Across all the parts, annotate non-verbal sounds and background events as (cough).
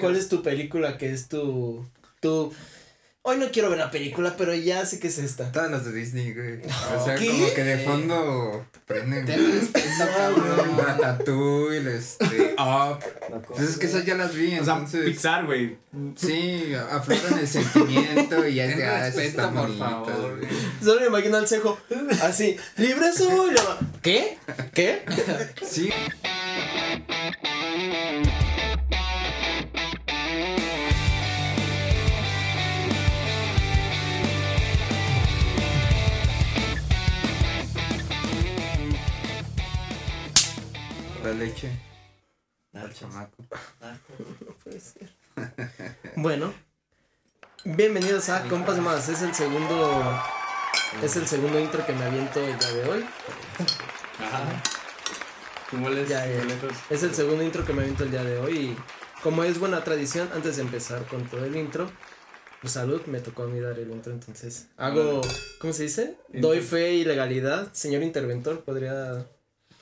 ¿cuál es tu película que es tu. tu. Hoy no quiero ver la película, pero ya sé que es esta. Todas las de Disney, güey. O sea, ¿Qué? como que de fondo prenden. Respeto, (laughs) cabrón. Ratatouille, este, Up. Pues es que esas ya las vi, O sea, entonces. Pixar, güey. Sí, afloran el sentimiento y ya es de, ah, por favor. güey. Solo me imagino al cejo. Así. Libre soy. ¿Qué? ¿Qué? Sí, la leche. Al chamaco. No puede ser. (laughs) Bueno. Bienvenidos a Compas Más. Es el segundo. Es el segundo intro que me aviento el día de hoy. Ajá. ¿Cómo les Ya, ya. boletos? Es el segundo intro que me aviento el día de hoy. Y como es buena tradición, antes de empezar con todo el intro, pues salud, me tocó a mí dar el intro. Entonces, hago. ¿Cómo se dice? Doy fe y legalidad. Señor interventor, podría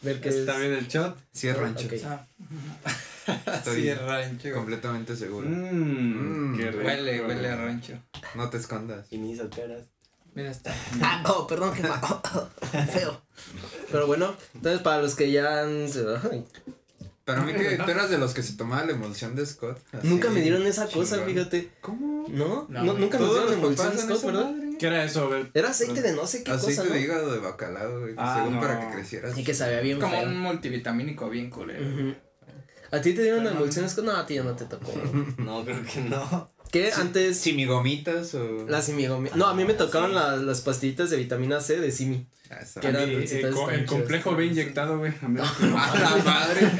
ver que es. ¿Está bien el shot? Sí, es rancho. Ok. (laughs) Estoy Sí, es rancho. completamente seguro. Mm. qué rico. Huele, huele a rancho. No te escondas. Y ni hizo caras. Mira, está. (laughs) Ah, oh, perdón, jefa. (laughs) Feo. Pero bueno, entonces para los que ya han. Para mí que tú eras de los que se tomaba la emulsión de Scott. así, nunca me dieron esa cosa, chingón. fíjate. ¿Cómo? ¿No? No, ¿No? güey. Nunca Todos dieron los emulsión de Scott, ¿verdad? madre. ¿Qué era eso, güey? Era aceite de no sé qué Aceite cosa, ¿no? de hígado de bacalao, güey. Ah, según no. para que crecieras. Y que sabía bien Como feo. un multivitamínico bien culero. ¿A ti te dieron emulsión Scott? No, a ti ya no te tocó. (laughs) No, creo que no. ¿Qué? Antes. Simigomitas o. Las simigomi- No, a mí me tocaban las, las pastillitas de vitamina C de simi. El, co- están el complejo. B inyectado, güey. A mí (laughs) ¡A la madre!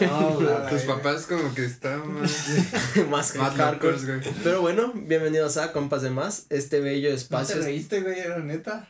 No, (laughs) Tus papás como que estaban más. (laughs) Más Más hardcore. locos, güey. Pero bueno, bienvenidos a Compas de Más, este bello ¿No espacio. te reíste, güey? Era neta.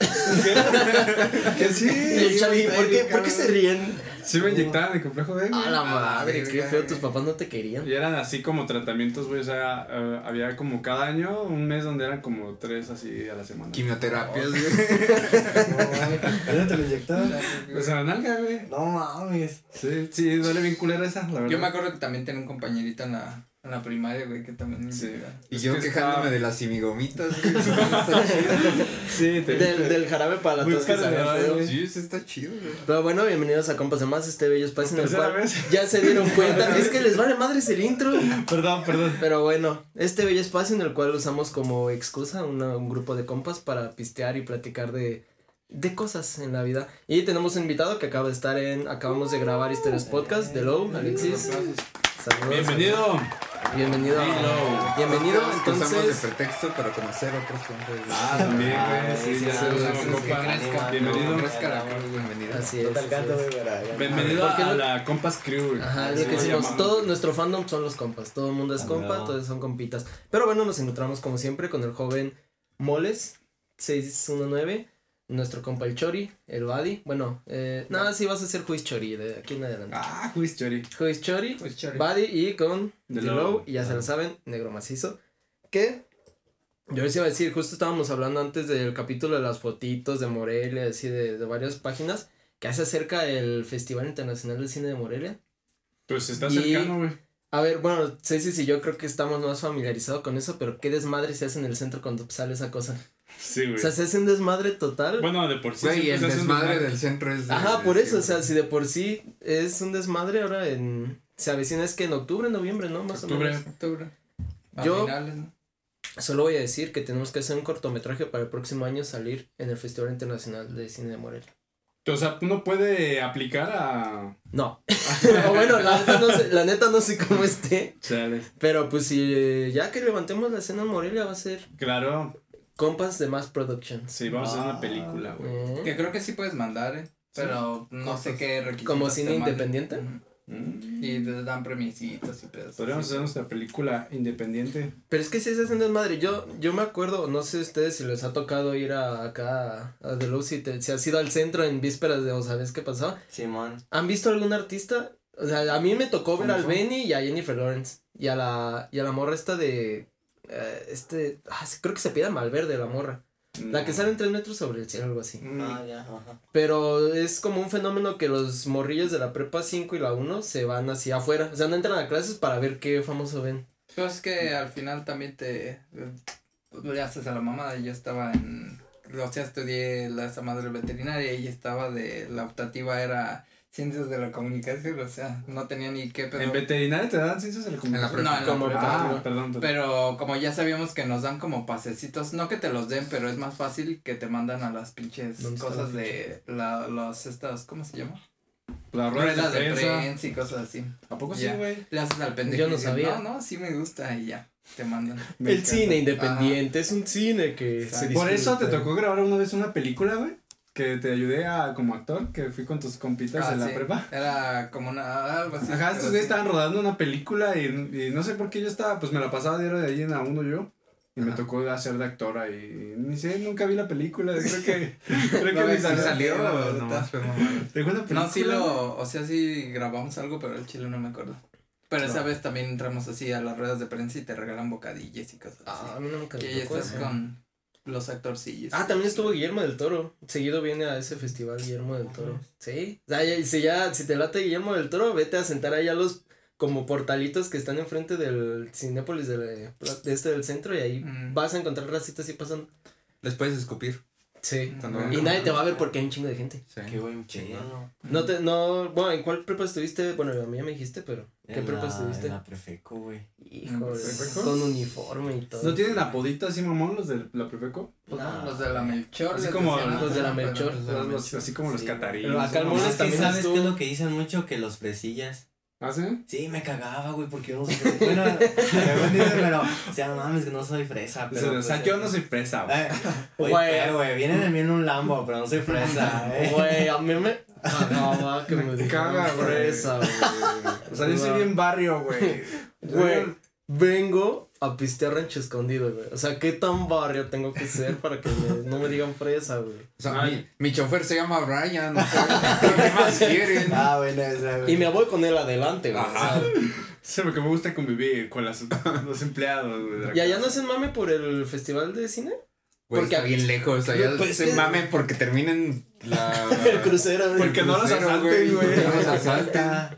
(laughs) que sí. Chavi, ¿por qué, ¿por qué se ríen? Sí me inyectaban el complejo B, güey. A la madre, qué feo, güey. tus papás no te querían. Y eran así como tratamientos, güey. O sea, eh, había como cada año un mes donde eran como tres así a la semana. Quimioterapias, güey. No mames. ¿A dónde te lo inyectaron? Pues a la nalga, güey. No mames. Sí, sí, duele bien culera esa, la verdad. Yo me acuerdo que también tenía un compañerito en la, en la primaria, güey, que también Sí. Y Es yo que quejándome de las simigomitas, güey. (laughs) Sí, te Del, del jarabe para la tos que güey. Sí, eso está chido, güey. Pero bueno, bienvenidos a Compas de Más, este bello espacio en el cual vez. ya se dieron cuenta. es que les vale madres el intro. Perdón, perdón. Pero bueno, este bello espacio en el cual usamos como excusa una- un grupo de compas para pistear y platicar de, de cosas en la vida. Y tenemos un invitado que acaba de estar en, acabamos de grabar Historias Podcast, de Low, Alexis. Saludos. Bienvenido. Bienvenido. Hello. Bienvenido, de pretexto para conocer otros compas. Ah, también, güey. Sí, ya crezca. Bienvenido. Bienvenido. Así es. es. Bienvenido a la Compas Crew. Ajá, lo que decimos, todo nuestro fandom son los compas, todo el mundo es Ah, compa, todos son compitas. Pero bueno, nos encontramos como siempre con el joven Moles 619, nuestro compa el Chori, el Badi. Bueno, eh, nada, sí vas a ser Juiz Chori de aquí en adelante. Ah, Juiz Chori. Juiz Chori, Pues chore. Buddy y con The Low. Low, y ya se lo saben, negro macizo. Que yo les iba a decir, justo estábamos hablando antes del capítulo de las fotitos de Morelia, así de, de varias páginas, que hace acerca el Festival Internacional de Cine de Morelia. Pues está Y- cercano, güey. A ver, bueno, Ceci y yo creo que estamos más familiarizados con eso, pero qué desmadre se hace en el centro cuando sale esa cosa. Sí, güey. O sea, se hace un desmadre total. Bueno, de por sí. Güey, el se hace un desmadre desmadre. del centro es. de- Ajá, por eso, o sea, si de por sí es un desmadre ahora en... Se avecina es que en octubre, noviembre, ¿no? Más Octubre. o menos. Octubre. A Yo- finales, ¿no? Solo voy a decir que tenemos que hacer un cortometraje para el próximo año salir en el Festival Internacional de Cine de Morelia. O sea, uno puede aplicar a. No. (laughs) o bueno, la neta, no sé, la neta no sé cómo esté. Chale. Pero pues si ya que levantemos la escena en Morelia va a ser Claro. Compas de más productions. Sí, vamos a hacer una Ah. película, güey. ¿Eh? Que creo que sí puedes mandar, eh. Pero no sé qué requisitos. ¿Como cine independiente? Mm. Y te dan premiecitos y pedos. Podríamos hacer nuestra película independiente. Pero es que sí se hacen desmadre. Yo, yo me acuerdo, no sé ustedes si les ha tocado ir a acá a The Low, si, te- si has ido al centro en vísperas de o sabes qué pasó. Simón. ¿Han visto algún artista? O sea, a mí me tocó ver ¿Cómo al son? Benny y a Jennifer Lawrence. Y a la, y a la morra esta de. Eh, este. ah, creo que se pide Malverde, la morra. La que sale en tres metros sobre el cielo, algo así. Mm. Ah, ya, ajá. Pero es como un fenómeno que los morrillos de la prepa 5 y la 1 se van hacia afuera. O sea, no entran a clases para ver qué famoso ven. Pues es que al final también te. Le haces a la mamá. Yo estaba en. O sea, estudié la esa madre veterinaria y estaba de. La optativa era ciencias de la comunicación. O sea, no tenía ni qué, pero. ¿En veterinaria te dan ciencias de la comunicación? No, en la Como. Ah, perdón, perdón. Pero como ya sabíamos que nos dan como pasecitos, no que te los den, pero es más fácil que te mandan a las pinches ¿Dónde está cosas la de la, los estas, ¿cómo se llama? Las Ruedas de de prensa. y cosas así. ¿A poco sí, Ya. güey? Le haces al pendejo. Yo no sabía. No, no, sí me gusta y ya, te mandan. El cine independiente es un cine que se Por eso te tocó grabar una vez una película, güey. Que te ayudé a como actor, que fui con tus compitas Ah, en la sí. prepa. Era como una, algo así. Ajá, estos sí. güeyes estaban rodando una película y, y no sé por qué yo estaba, pues me la pasaba diario de ahí en a uno yo. Y me Ajá. tocó hacer de actor ahí. Y ni sé, nunca vi la película. Creo que. (laughs) creo que No, sí salió. salió, ¿no? o mamada. ¿Te acuerdas de la No, sí película? lo, o sea, sí grabamos algo, pero el chile no me acuerdo. Pero esa No. vez también entramos así a las ruedas de prensa y te regalan bocadillas y cosas Ah, así. a mí nunca y me ahí estás eso. con los actorcillos. Ah, también estuvo Guillermo del Toro. Seguido viene a ese festival Guillermo del Toro. Sí. O sea, ya- si ya, si te late Guillermo del Toro, vete a sentar ahí a los como portalitos que están enfrente del Cinépolis de, de este del centro y ahí Mm. vas a encontrar racitas así pasando. Les puedes escupir. Sí. Cuando Y nadie te va a ver porque hay un chingo de gente. Sí. Qué buen pedo. No te, no, bueno, ¿en cuál prepa estuviste? Bueno, a mí ya me dijiste, pero ¿qué En prepa la- estuviste? En la Prefeco, güey. Híjole, ¿Prefeco? con uniforme y todo. ¿No tienen apodito así mamón los de la Prefeco? Pues no, los de la Melchor. Así como los de la Melchor. Los así como los cataríes. Pero acá que también sabes qué es lo que dicen mucho que los fresillas. ¿Ah, sí? Sí, me cagaba, güey, porque yo no soy fresa. Bueno, (laughs) me pero, o sea, no mames, que no soy fresa. Pero, o sea, pues, yo no soy fresa, güey. Eh, Güey, Güey. pero, güey, viene de mí en un Lambo, pero no soy fresa, (laughs) eh. Güey, a mí me cagaba (laughs) que me dijeran Caga, güey. fresa, güey. O sea, yo soy bien barrio, güey. Güey, vengo a pistear rancho escondido, güey. O sea, ¿qué tan barrio tengo que ser para que me- no me digan fresa, güey? O sea, mi, mi chofer se llama Brian. o sea, ¿Qué más quieren? (laughs) Ah, bueno, esa, güey. Y me voy con él adelante, güey. sea, (laughs) Sí, porque me gusta convivir con las, los empleados, güey. ¿Y allá no hacen mame por el festival de cine? Güey, Porque- está bien lejos. Allá Pues se que- mamen porque terminen la. (laughs) El crucero, güey. Porque no los asalten, güey. No los asalten. Ah,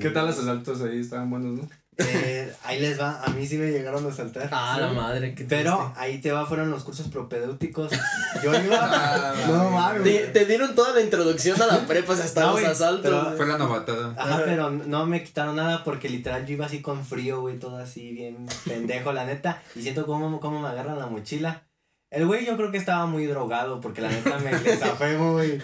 ¿Qué tal los asaltos ahí? Estaban buenos, ¿no? Eh, ahí les va, a mí sí me llegaron a saltar. Ah, la madre, qué Pero triste. ahí te va, fueron los cursos propedéuticos. (laughs) Yo iba. Ah, no mames. Te, te dieron toda la introducción a la prepa, o sea, hasta No, los asaltos. Fue la novatada. Ajá, pero no me quitaron nada porque literal yo iba así con frío, güey, todo así bien pendejo, la neta. Y siento cómo, cómo me agarran la mochila. El güey yo creo que estaba muy drogado porque la neta me le zafé, (laughs) güey.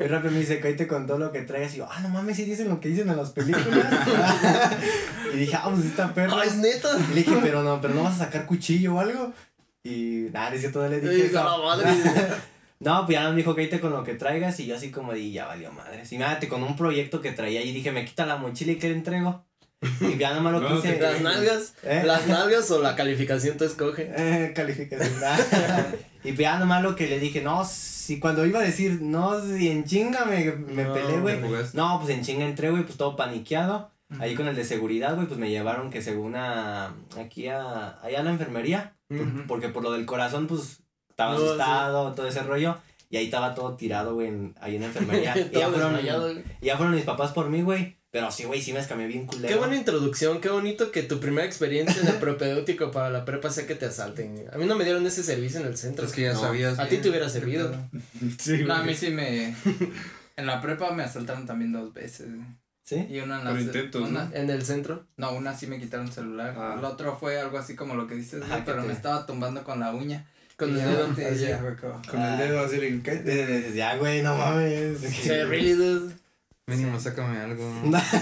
Y rápido me dice, cállate con todo lo que traes. Y yo, ah, no mames, sí dicen lo que dicen en las películas. (laughs) y dije, ah, pues esta perra. Ah, es neta. Y le dije, pero no, pero no vas a sacar cuchillo o algo. Y nada, dice todo, le dije. Eso. la madre. (laughs) No, pues ya me dijo que te con lo que traigas y yo así como di, ya valió madre. Y mírate con un proyecto que traía y dije, me quita la mochila y que le entrego. (laughs) Y ya nomás lo te- Las nalgas, ¿Eh? las nalgas o la calificación tú escoge. (laughs) Eh, calificación. (laughs) y pues ya nomás lo que le dije, no, si cuando iba a decir, no, si en chinga me, me No, peleé, güey. No, pues en chinga entré, güey, pues todo paniqueado. Ujú. Ahí con el de seguridad, güey, pues me llevaron que según a, aquí a, allá a la enfermería. por- Ujú. porque por lo del corazón, pues estaba No, sí. asustado, todo ese rollo. Y ahí estaba todo tirado, güey, ahí en la enfermería. y, ya fueron, y ya fueron mis papás por mí, güey. Pero sí, güey, sí me escamé bien culero. Qué buena introducción, qué bonito que tu primera experiencia en el (laughs) propedéutico para la prepa sea que te asalten. A mí no me dieron ese servicio en el centro. Es que ya No, sabías. A ti te hubiera servido. (laughs) Sí, No, a mí sí me. (laughs) En la prepa me asaltaron también dos veces. ¿Sí? Y una en Por la. intentos, una- En el centro. No, una sí me quitaron el celular. Ah. El otro fue algo así como lo que dices, Ajá, que pero te- me estaba tumbando con la uña. Con el dedo. ya Con el dedo así Ya, güey, no mames. Sí, really, dude. Mínimo, sácame algo. No. (laughs)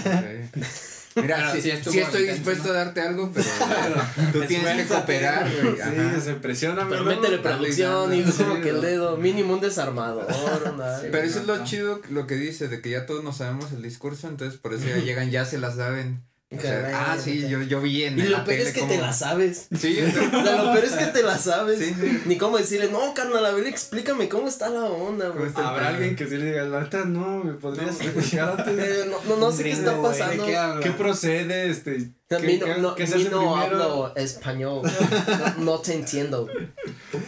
Mira, Pero sí, sí sí estoy dispuesto ¿no? a darte algo, pero (laughs) tú tienes que cooperar, güey. Sí, se presiona, Pero ¿no? métele producción y como sí, que el ¿no? dedo. Mínimo un desarmador. una- (laughs) Pero eso es lo no. chido lo que dice, de que ya todos nos sabemos el discurso, entonces por eso ya llegan, ya se la saben. Sea, ah, sí, yo, yo vi en Y lo peor es que cómo- te la sabes. Sí, (laughs) O sea, lo peor es que te la sabes. Sí, sí. Ni cómo decirle, no, carnal, a ver, explícame cómo está la onda, ¿Cómo güey. Habrá alguien que sí le diga, la neta, no, me podrías explicar (laughs) antes. Eh, no, no, no sé qué está pasando. ¿De qué procede? Este, ¿qué, mí no, no, qué se mí no hablo español. No, no te entiendo.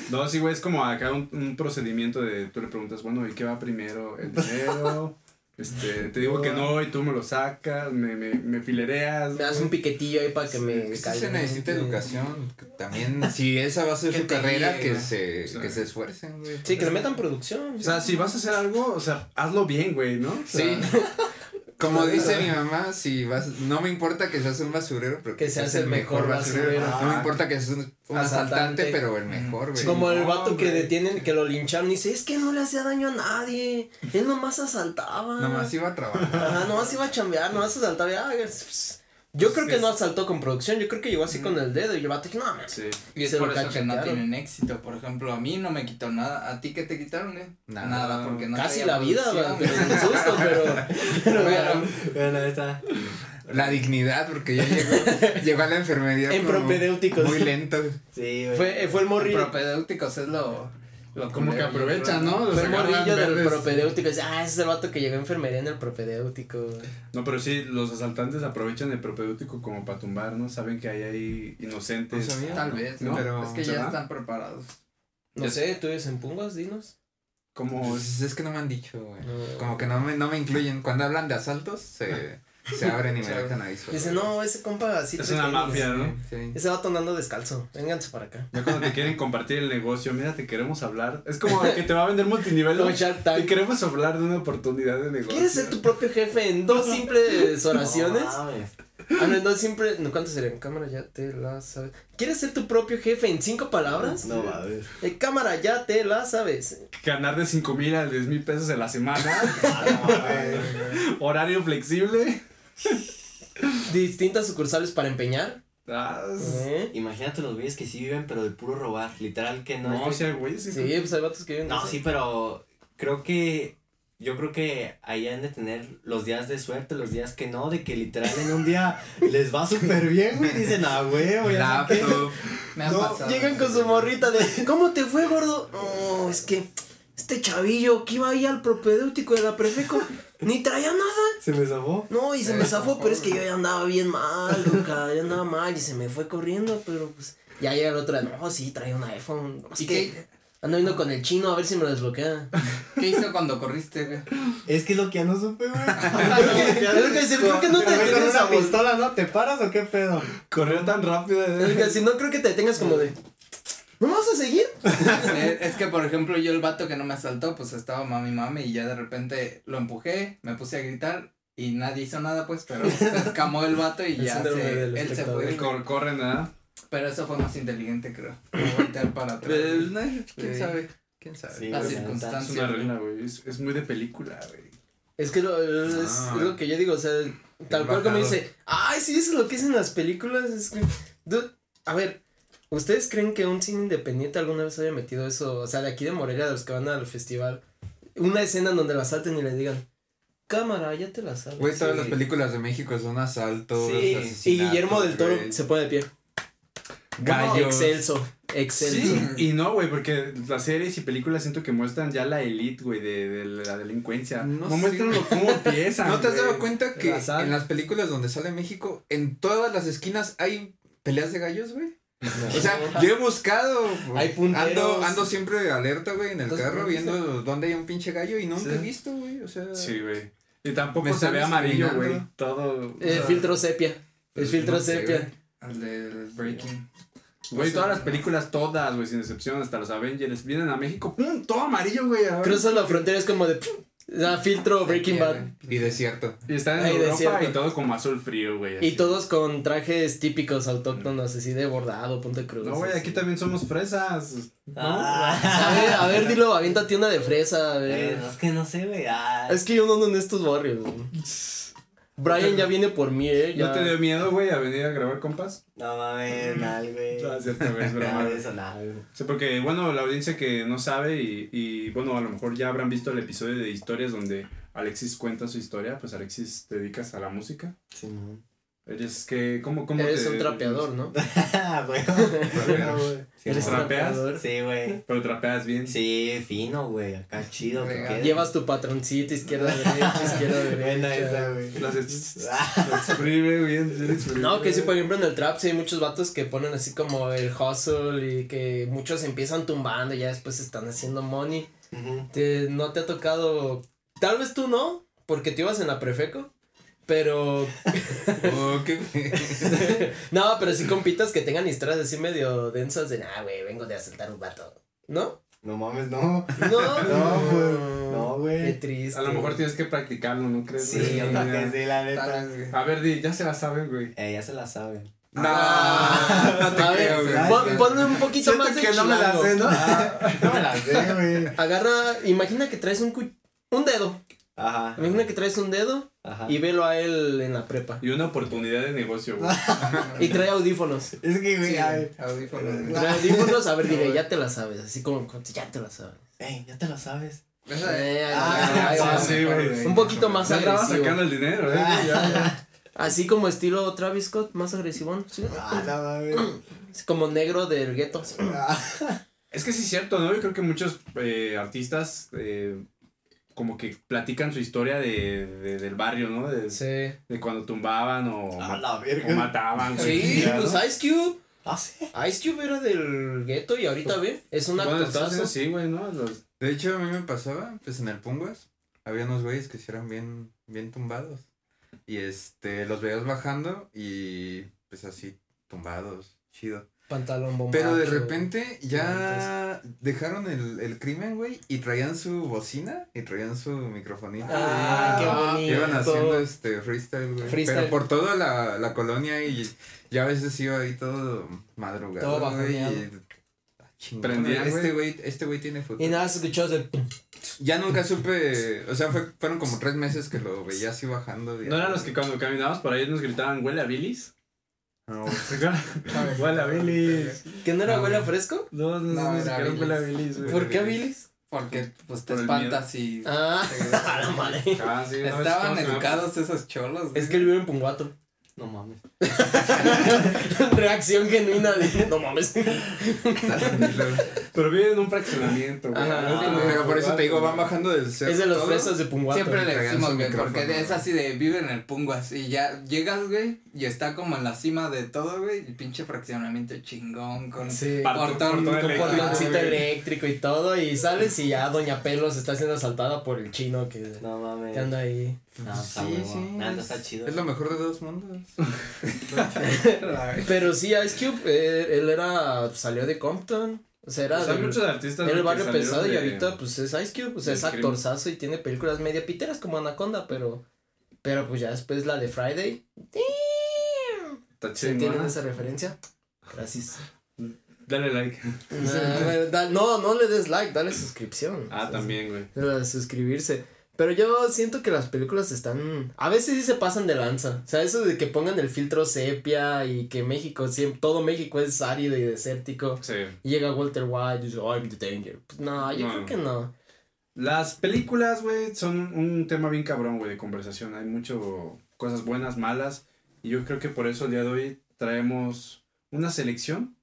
No, sí, güey, es como acá un, un procedimiento de, tú le preguntas, bueno, ¿y qué va primero? ¿El dinero? Este, te digo que no y tú me lo sacas, me, me, me filereas. Me das un piquetillo ahí para que me Es que caiga. se necesita educación. También, (laughs) si esa va a ser su carrera, que se, Sí. que se esfuercen, güey. Sí, que le metan producción. O sea, si vas a hacer algo, o sea, hazlo bien, güey, ¿no? O sea, Sí. (laughs) Como dice mi mamá, si vas, no me importa que seas un basurero, pero Que seas el mejor basurero. No me importa que seas un, un asaltante, Asaltante. pero el mejor, güey. Como el no, vato que güey. detienen, que lo lincharon y dice, es que no le hacía daño a nadie, él nomás asaltaba. Nomás iba a trabajar. Ajá, nomás iba a chambear, nomás asaltaba. y, ah, pues, Yo creo que no asaltó con producción, yo creo que llegó así con el dedo y vato dije, no, mames. sí. Y es por lo eso que no tienen éxito. Por ejemplo, a mí no me quitó nada. ¿A ti qué te quitaron, eh? Nada. porque no Casi la vida, un susto, pero... (laughs) pero Pero, Bueno, está. La dignidad, porque ya llegó, llegó a la enfermería. En propedéuticos. Muy lento. Sí, güey. Fue, fue el morrillo. propedéuticos es lo. Lo Como que aprovechan, ¿no? Fue morrillo del verdes. propedéutico. Dice, ah, ese es el vato que llegó a enfermería en el propedéutico. No, pero sí, los asaltantes aprovechan el propedéutico como para tumbar, ¿no? Saben que hay ahí inocentes. No sabía. Tal vez, ¿No? Pero- es que ya están preparados. No sé, ¿tú vives en Pungas? Dinos. Como Pues es que no me han dicho, güey. No. Como que no me, no me incluyen. Cuando hablan de asaltos, se, (laughs) se abren y me dejan ahí solo. Dice, no, ese compa así es una mafia, ¿no? Sí. Ese vato andando descalzo. Vénganse para acá. Ya cuando te quieren (laughs) compartir el negocio, mira, te queremos hablar. Es como que te va a vender multinivel. Como ¿no? Te queremos hablar de una oportunidad de negocio. ¿Quieres ser tu propio jefe en dos (laughs) simples oraciones? No mames. Ah, no, en dos simples. No, ¿Cuánto serían? Cámara, ya te la sabes. ¿Quieres ser tu propio jefe en cinco palabras? No mames. Eh, cámara, ya te la sabes. Ganar de 5 mil a 10 mil pesos en la semana. Ah, (laughs) no. Horario flexible. (laughs) Distintas sucursales para empeñar. Ah, ¿Eh? Imagínate los güeyes que sí viven, pero de puro robar. Literal que no. no, si hay güeyes. sí. Sí, pues hay vatos que viven. No, sí, pero creo que yo creo que ahí han de tener los días de suerte, los días que no, de que literal en un día les va súper bien, güey. Dicen, ah, güey, güey. Me ha No, pasado. llegan con su morrita de ¿Cómo te fue, gordo? No, es que este chavillo que iba ahí al propedéutico de la prefeco ni traía nada. Se me zafó. No, y se me zafó, pero es que yo ya andaba bien mal, Ruca, ya andaba mal y se me fue corriendo, pero pues ya llega el otro, no, sí, traía un iPhone. ¿Y que qué, ando viendo con el chino a ver si me lo desbloquea. qué hizo cuando corriste, güey? Es que es lo que ya no supe, güey. (laughs) Es lo que dice, ¿por qué no te a pistola, ¿no? ¿Te paras o qué pedo? Corrió tan rápido. Es lo que si no creo que te detengas como de ¿No me vas a seguir? (laughs) Eh, es que, por ejemplo, yo el vato que no me asaltó, pues estaba mami mami y ya de repente lo empujé, me puse a gritar y nadie hizo nada, pues, pero (laughs) se escamó el vato y El ya se, él se fue. Cor- corren, ¿verdad? Pero eso fue más inteligente, creo. No voltear para atrás. Pues, ¿Quién Sí. sabe? ¿Quién sabe? Sí, Las güey, Es una regla, güey. Es, es muy de película, güey. Es que lo, es, Ah, es lo que yo digo, o sea, tal cual como dice, ay, sí, eso es lo que dicen las películas. Es que, dude, a ver, ¿ustedes creen que un cine independiente alguna vez haya metido eso? O sea, de aquí de Morelia, de los que van al festival, una escena en donde la salten y le digan, cámara, ya te la sabes. Güey, todas Sí. las películas de México son asaltos. Sí, y Guillermo del Toro güey. se pone de pie. Gallos. Excelso, excelso. Sí, y no, güey, porque las series y películas siento que muestran ya la elite, güey, de, de la delincuencia. No No, sé. muestran lo- cómo (laughs) empiezan. ¿No te has güey. dado cuenta que La en las películas donde sale México, en todas las esquinas hay peleas de gallos, güey? O sea, yo he buscado. Hay punteros. Ando, ando siempre alerta, güey, en el Entonces, carro ¿no viendo dónde hay un pinche gallo y nunca Sí. he visto, güey. O sea. Sí, güey. Y tampoco Me se ve amarillo, güey. Todo. o El sea, filtro sepia. El filtro no sé, sepia. El del Breaking. Güey, todas las películas, todas, güey, sin excepción, hasta los Avengers, vienen a México, ¡pum! Todo amarillo, güey. Cruzas la frontera, es como de, o sea, filtro Breaking Bad. Y desierto. Y están en Ay, Europa desierto. y todo como azul frío, güey. Y así. todos con trajes típicos autóctonos, así de bordado, punto cruz. No, güey, aquí también somos fresas. Ah. A ver, a ver, dilo, aviéntate una de fresa, a ver. Eh, no, es que no sé, güey. Ah. Es que yo no ando en estos barrios. güey. Brian ya viene por mí, eh. Ya. ¿No te dio miedo, güey, a venir a grabar compas? No mames, mal, güey. No, cierto, güey, es (laughs) broma, Nada de güey. eso, nada, güey. Sí, porque, bueno, la audiencia que no sabe y, y, bueno, a lo mejor ya habrán visto el episodio de historias donde Alexis cuenta su historia, pues Alexis te dedicas a la música. Sí, no. Eres que, ¿cómo, cómo Eres te- un trapeador, ¿no? (laughs) Ah, güey. (laughs) güey. Sí, Eres güey. trapeador. Sí, güey. Pero trapeas bien. Sí, fino, güey. Acá chido. que. Llevas tu patroncito izquierda, derecha, izquierda, (laughs) Buena derecha. esa, güey. Lo exprime bien. No, que sí, por ejemplo, en el trap sí hay muchos vatos que ponen así como el hustle y que muchos empiezan tumbando y ya después están haciendo money. Te- ¿No te ha tocado? Tal vez tú no, porque tú ibas en la prefeco. Pero. Oh, (laughs) no, pero sí compitas que tengan historias así medio densas de, ah, güey, vengo de asaltar un vato. ¿No? No mames, no. No, (laughs) No, güey. No, güey. Qué triste. A lo mejor tienes que practicarlo, ¿no crees? Sí, que sí, la neta. A ver, di, ya se la saben, güey. Eh, ya se la saben. No, Ah, no te a creo, ver, güey. pon- ponle un poquito más de chilango. ¿no? no me la sé, güey. Agarra, imagina que traes un cu- un dedo. Ajá. Imagina que traes un dedo Ajá. y velo a él en la prepa. Y una oportunidad de negocio, güey. (laughs) Y trae audífonos. Es que, güey, Sí, audífonos. Trae audífonos, a ver, (laughs) dile, ya te la sabes. Así como, ya te la sabes. Ey, ya te lo sabes. Eh, Ah, sí, güey. Un poquito más Ya agresivo. sacando el dinero, ¿eh? Ah. Ya, ya. Así como estilo Travis Scott, más agresivón. Sí. Ah, no como negro del gueto. así. Es que sí es cierto, ¿no? Yo creo que muchos eh, artistas eh, como que platican su historia de, de- del barrio, ¿no? De, Sí. de cuando tumbaban o, A la o verga. mataban. güey. Sí, Ya, pues ¿no? Ice Cube. Ah, sí. Ice Cube era del gueto y ahorita ve, es un Bueno, sí, güey, ¿no? Los- De hecho, a mí me pasaba, pues en el Punguas, había unos güeyes que sí eran bien, bien tumbados. Y este, los veías bajando y pues así, tumbados, chido. Pantalón bombacho. Pero de repente ya dejaron el, el crimen, güey, y traían su bocina y traían su microfonito. Ah, qué bonito. Iban haciendo este freestyle, güey. Freestyle. Pero por toda la, la colonia y ya a veces iba ahí todo madrugado, Todo güey. bajoneado. y- ah, Prendían, Este güey, este güey tiene futuro. Y nada, se escuchó de... Ya nunca supe, o sea, fue, fueron como tres meses que lo veía así bajando. ¿No eran los que cuando caminábamos por ahí nos gritaban, huele a bilis? No, ¿Se acuerdan? huele a bilis. ¿Que no era No, huele a güey. fresco? No, no, No, no, ni era siquiera huele a bilis. bilis, güey. ¿Por qué Billis? Porque pues te espantas y Ah, (laughs) a la madre. Ah, no, estaban es- ¿cómo se llama? educados esos cholos. Es que él vive en Punguato. No mames. (laughs) Reacción genuina de... No mames. Pero vive en un fraccionamiento, güey. Ajá. No es como- Pero por eso te digo, van bajando del cerro. Es de los fresas de Punguato. Siempre le decimos, güey, porque es así de vive en el Punguas y ya llegas, güey, y está como en la cima de todo, güey, y pinche fraccionamiento chingón con Sí. Portón- Portoncito eléctrico y todo. Y sales y ya Doña Pelos está siendo asaltada por el chino que, No mames. que anda ahí. No, está Sí, sí. Nada, es- está chido. Es lo mejor de dos mundos. (laughs) (laughs) Pero sí, Ice Cube, eh, él era, salió de Compton. O sea, era Pues hay muchos artistas. era el barrio pesado y ahorita pues es Ice Cube. O sea, del es actorzazo y tiene películas media piteras como Anaconda, pero. Pero pues ya después la de Friday. Está ¿Se chingona. entienden esa referencia? Gracias. Dale like. Nah, güey, da- no, no le des like, dale suscripción. Ah, también, güey. Suscribirse. Pero yo siento que las películas están. A veces sí se pasan de lanza. O sea, eso de que pongan el filtro sepia y que México, siempre, todo México es árido y desértico. Sí. Y llega Walter White y dice, I'm the danger. Pues, no, yo No. creo que no. Las películas, güey, son un tema bien cabrón, güey, de conversación. Hay mucho cosas buenas, malas. Y yo creo que por eso el día de hoy traemos una selección.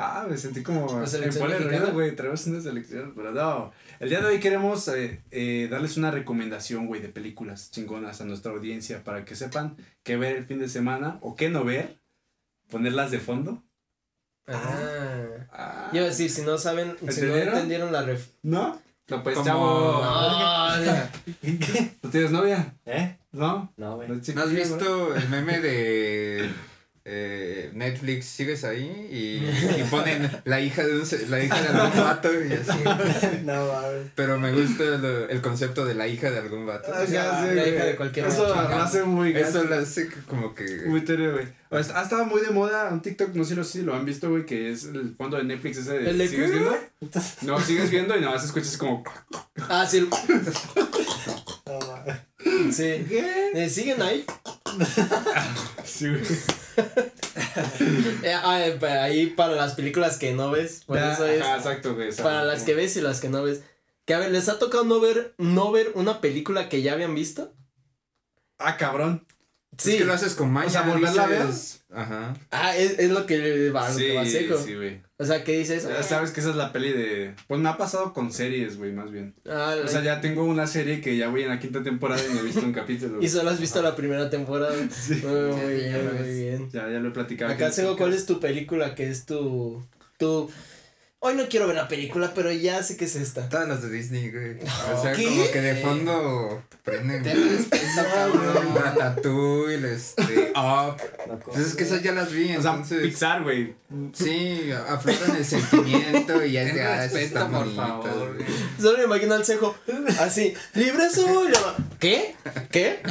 Ah, me sentí como ¿La en? Ruido, güey, traemos una selección. Pero no, el día de hoy queremos eh, eh, darles una recomendación, güey, de películas chingonas a nuestra audiencia para que sepan qué ver el fin de semana o qué no ver. Ponerlas de fondo. Ah. Ah, Yo decir, si no saben, si no ¿Entendieron? la ref. ¿No? No, pues, Como- chavo. No. ¿No tienes novia? ¿Eh? ¿No? No, güey. ¿No ¿No has visto el meme de eh, Netflix? ¿Sigues ahí? Y, (laughs) y ponen la hija de un, la hija de algún vato y así. (laughs) No mames. Pero me gusta el, el concepto de la hija de algún vato. Ah, la hija de cualquier Eso lo hace muy Eso lo hace como que... Muy serio, güey. O sea, Ha estado muy de moda un TikTok, no sé si lo- han visto, güey, que es el fondo de Netflix ese de... ¿El de ¿Sigues qué? viendo? No, sigues viendo y nada más escuchas como... (laughs) Ah, sí. el- No mames. Sí. Eh, ¿Siguen ahí? Sí, güey. Eh, ah, eh, ahí para las películas que no ves. Por eso es. Ajá, exacto, güey. exacto. Para las que ves y las que no ves. Que a ver, ¿les ha tocado no ver, no ver una película que ya habían visto? Ah, cabrón. Sí. Es que lo haces con maña. O sea, volverla a ver. dices- Ajá. Ah, es, es lo que va, lo que Sí, va seco. sí, güey. O sea, ¿qué dices? Ya sabes que esa es la peli de. Pues me ha pasado con series, güey, más bien. Ah, O sea, ya tengo una serie que ya voy en la quinta temporada y no he visto un (laughs) capítulo. Y solo has visto la primera temporada. (laughs) Sí. Muy, muy Sí, ya bien, muy bien. Ya, ya lo he platicado. Acá, Sego, ¿cuál es tu película que es tu. tu. Hoy no quiero ver la película, pero ya sé que es esta. Todas las de Disney, güey. O sea, ¿Qué? como que de fondo prenden. (laughs) Ratatouille, este, Up. Pues es que esas ya las vi, O sea, entonces. Pixar, güey. Sí, afloran el sentimiento y ya es de, ah, respeto, por favor. güey. Solo me imagino al cejo así, libre soy. ¿Qué? ¿Qué?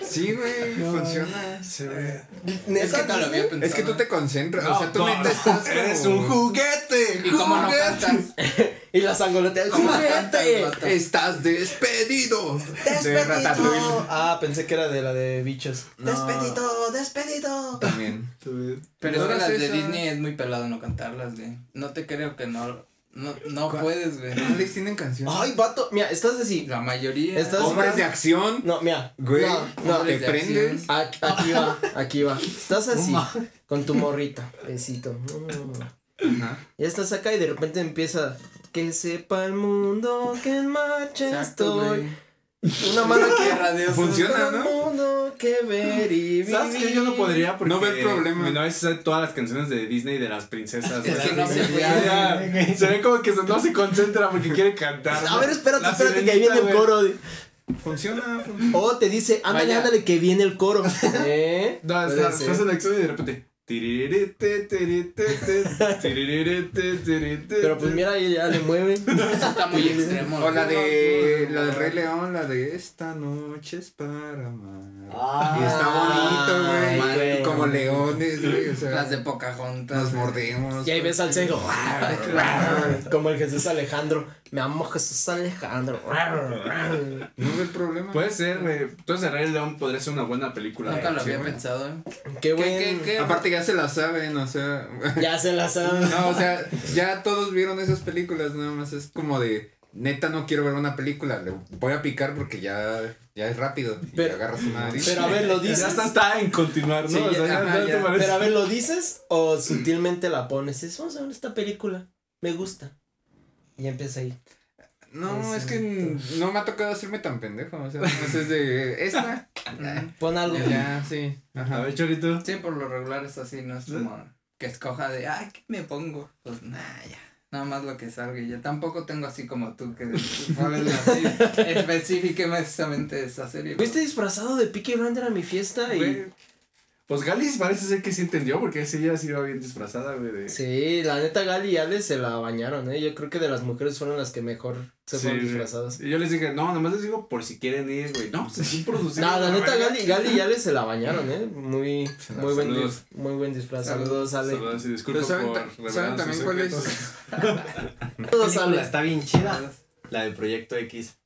Sí, güey, funciona. Sí, güey. ¿Neta, Es que no lo había pensado. Es que tú te concentras, o sea, tú No, neta no, estás como... Eres un juguete. ¿Y cómo no juguete. cantas? (laughs) Y la sangolotea. ¿Cómo ¡Juguete! cantas, vato? Estás despedido. De ¡Despedido! Ratatouille. Ah, pensé que era de la de bichos. No. ¡Despedido! ¡Despedido! También. Pero No es que las de esa. Disney es muy pelado no cantarlas, güey. No te creo que no. No, no puedes, güey. No les tienen canciones. Ay, vato. Mira, estás así. La mayoría. Estás- Hombres de acción. No, mira. Güey, No, no. te de prendes. Aquí, aquí va, aquí va. Estás así, con tu morrita, besito. Ajá. Ya estás acá y de repente empieza. Que sepa el mundo que en marcha Exacto, estoy. Una mano que. Osos. (laughs) Funciona, el ¿no? mundo que ver y vivir. ¿Sabes qué? Yo no podría porque. No veo problema. No es todas las canciones de Disney de las princesas. Es que no se puede. Se ve como que no se concentra porque quiere cantar. A ver, espérate, La espérate, que ahí viene el coro. Funciona, funciona. O te dice, ándale, Vaya. ándale, que viene el coro. (laughs) ¿Eh? No, estás, en la acción y de repente. Pero pues mira, ella ya le mueve. (laughs) Está muy extremo. O la de, la del Rey León, la de esta noche es para amar. Ah, y está bonito, güey. güey. Como leones, güey. O sea, Las de Pocahontas. nos güey. mordemos. Y ahí ves al cejo. Como el Jesús Alejandro. Me amo Jesús Alejandro. No veo el problema. Puede ser, güey. Entonces, El Rey León podría ser una buena película. Nunca lo había güey. pensado, ¿eh? Qué ¿Qué, buen. qué, qué? Aparte ya se la saben, o sea. Ya se la saben. No, o sea, ya todos vieron esas películas, nada más es como de, neta no quiero ver una película, le voy a picar porque ya, ya es rápido y Pero- agarras una Pero a ver, lo (laughs) Ya dices. está, está en continuar, ¿no? Sí, o sea, ya, ajá, ya te ya. parece. Pero a ver, ¿lo dices o sutilmente la pones? Es, vamos a ver esta película. Me gusta. Y empieza ahí. No, Es es que no me ha tocado hacerme tan pendejo, o sea, nomás es de esta. (laughs) Pon algo. y ya, sí. A Ajá. ver, Chorito. Sí, por lo regular es así, no es como que escoja de, ay, ¿qué me pongo? Pues nada, ya. Nada más lo que salga y ya. Tampoco tengo así como tú que pones así (laughs) específicamente esa serie. Fuiste disfrazado de Peaky Blinder a mi fiesta y. Pues Galis parece ser que sí entendió, porque ese ella sí iba bien disfrazada, güey. De... Sí, la neta Gali y Ale se la bañaron, ¿eh? Yo creo que de las mujeres fueron las que mejor se Sí, fueron disfrazadas. Y yo les dije, no, nomás les digo por si quieren ir, güey. No, se están produciendo. No, la (laughs) neta. Gali, Gali y Ale se la bañaron, ¿eh? Muy, muy buen, Saludos. dif- muy buen disfraz. Saludos, Ale. Saludos y ¿saben, por ¿saben también cuál es? (laughs) (laughs) Saludos, Ale. está bien chida. La del Proyecto X.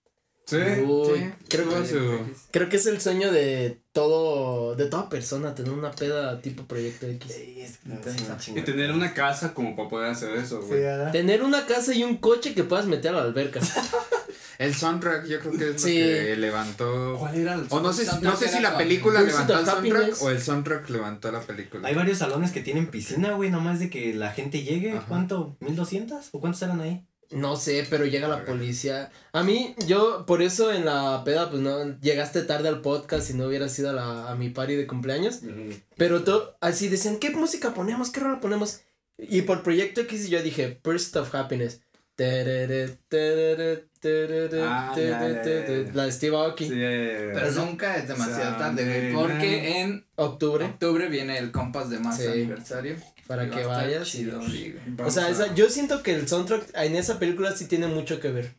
Sí. Uy, Sí, creo que, su- creo que es el sueño de todo, de toda persona, tener una peda tipo Proyecto X. Sí, es que Entonces, está Y tener una casa como para poder hacer eso, güey. Tener una casa y un coche que puedas meter a la alberca. (laughs) El soundtrack yo creo que es Sí. lo que levantó... ¿Cuál era el O no sé, si- no sé si la película levantó el soundtrack Happiness. o el soundtrack levantó la película. Hay varios salones que tienen piscina, güey, nomás de que la gente llegue. Ajá. ¿Cuánto? ¿1200? ¿O cuántos eran ahí? No sé, pero llega la policía. A mí, yo, por eso en la peda, pues no, llegaste tarde al podcast y no hubieras ido a, la, a mi party de cumpleaños. Pero tú, así decían, ¿qué música ponemos? ¿Qué rola ponemos? Y por Proyecto X yo dije, Burst of Happiness. Terere, terere, terere, Ah, ya, ya, ya, terere, ya. La de Steve Aoki. Sí. Pero nunca es demasiado tarde, porque en Octubre, octubre viene el compas de más Sí. aniversario. Para y que vayas. y- chido, güey. O sea, esa, yo siento que el soundtrack en esa película sí tiene mucho que ver.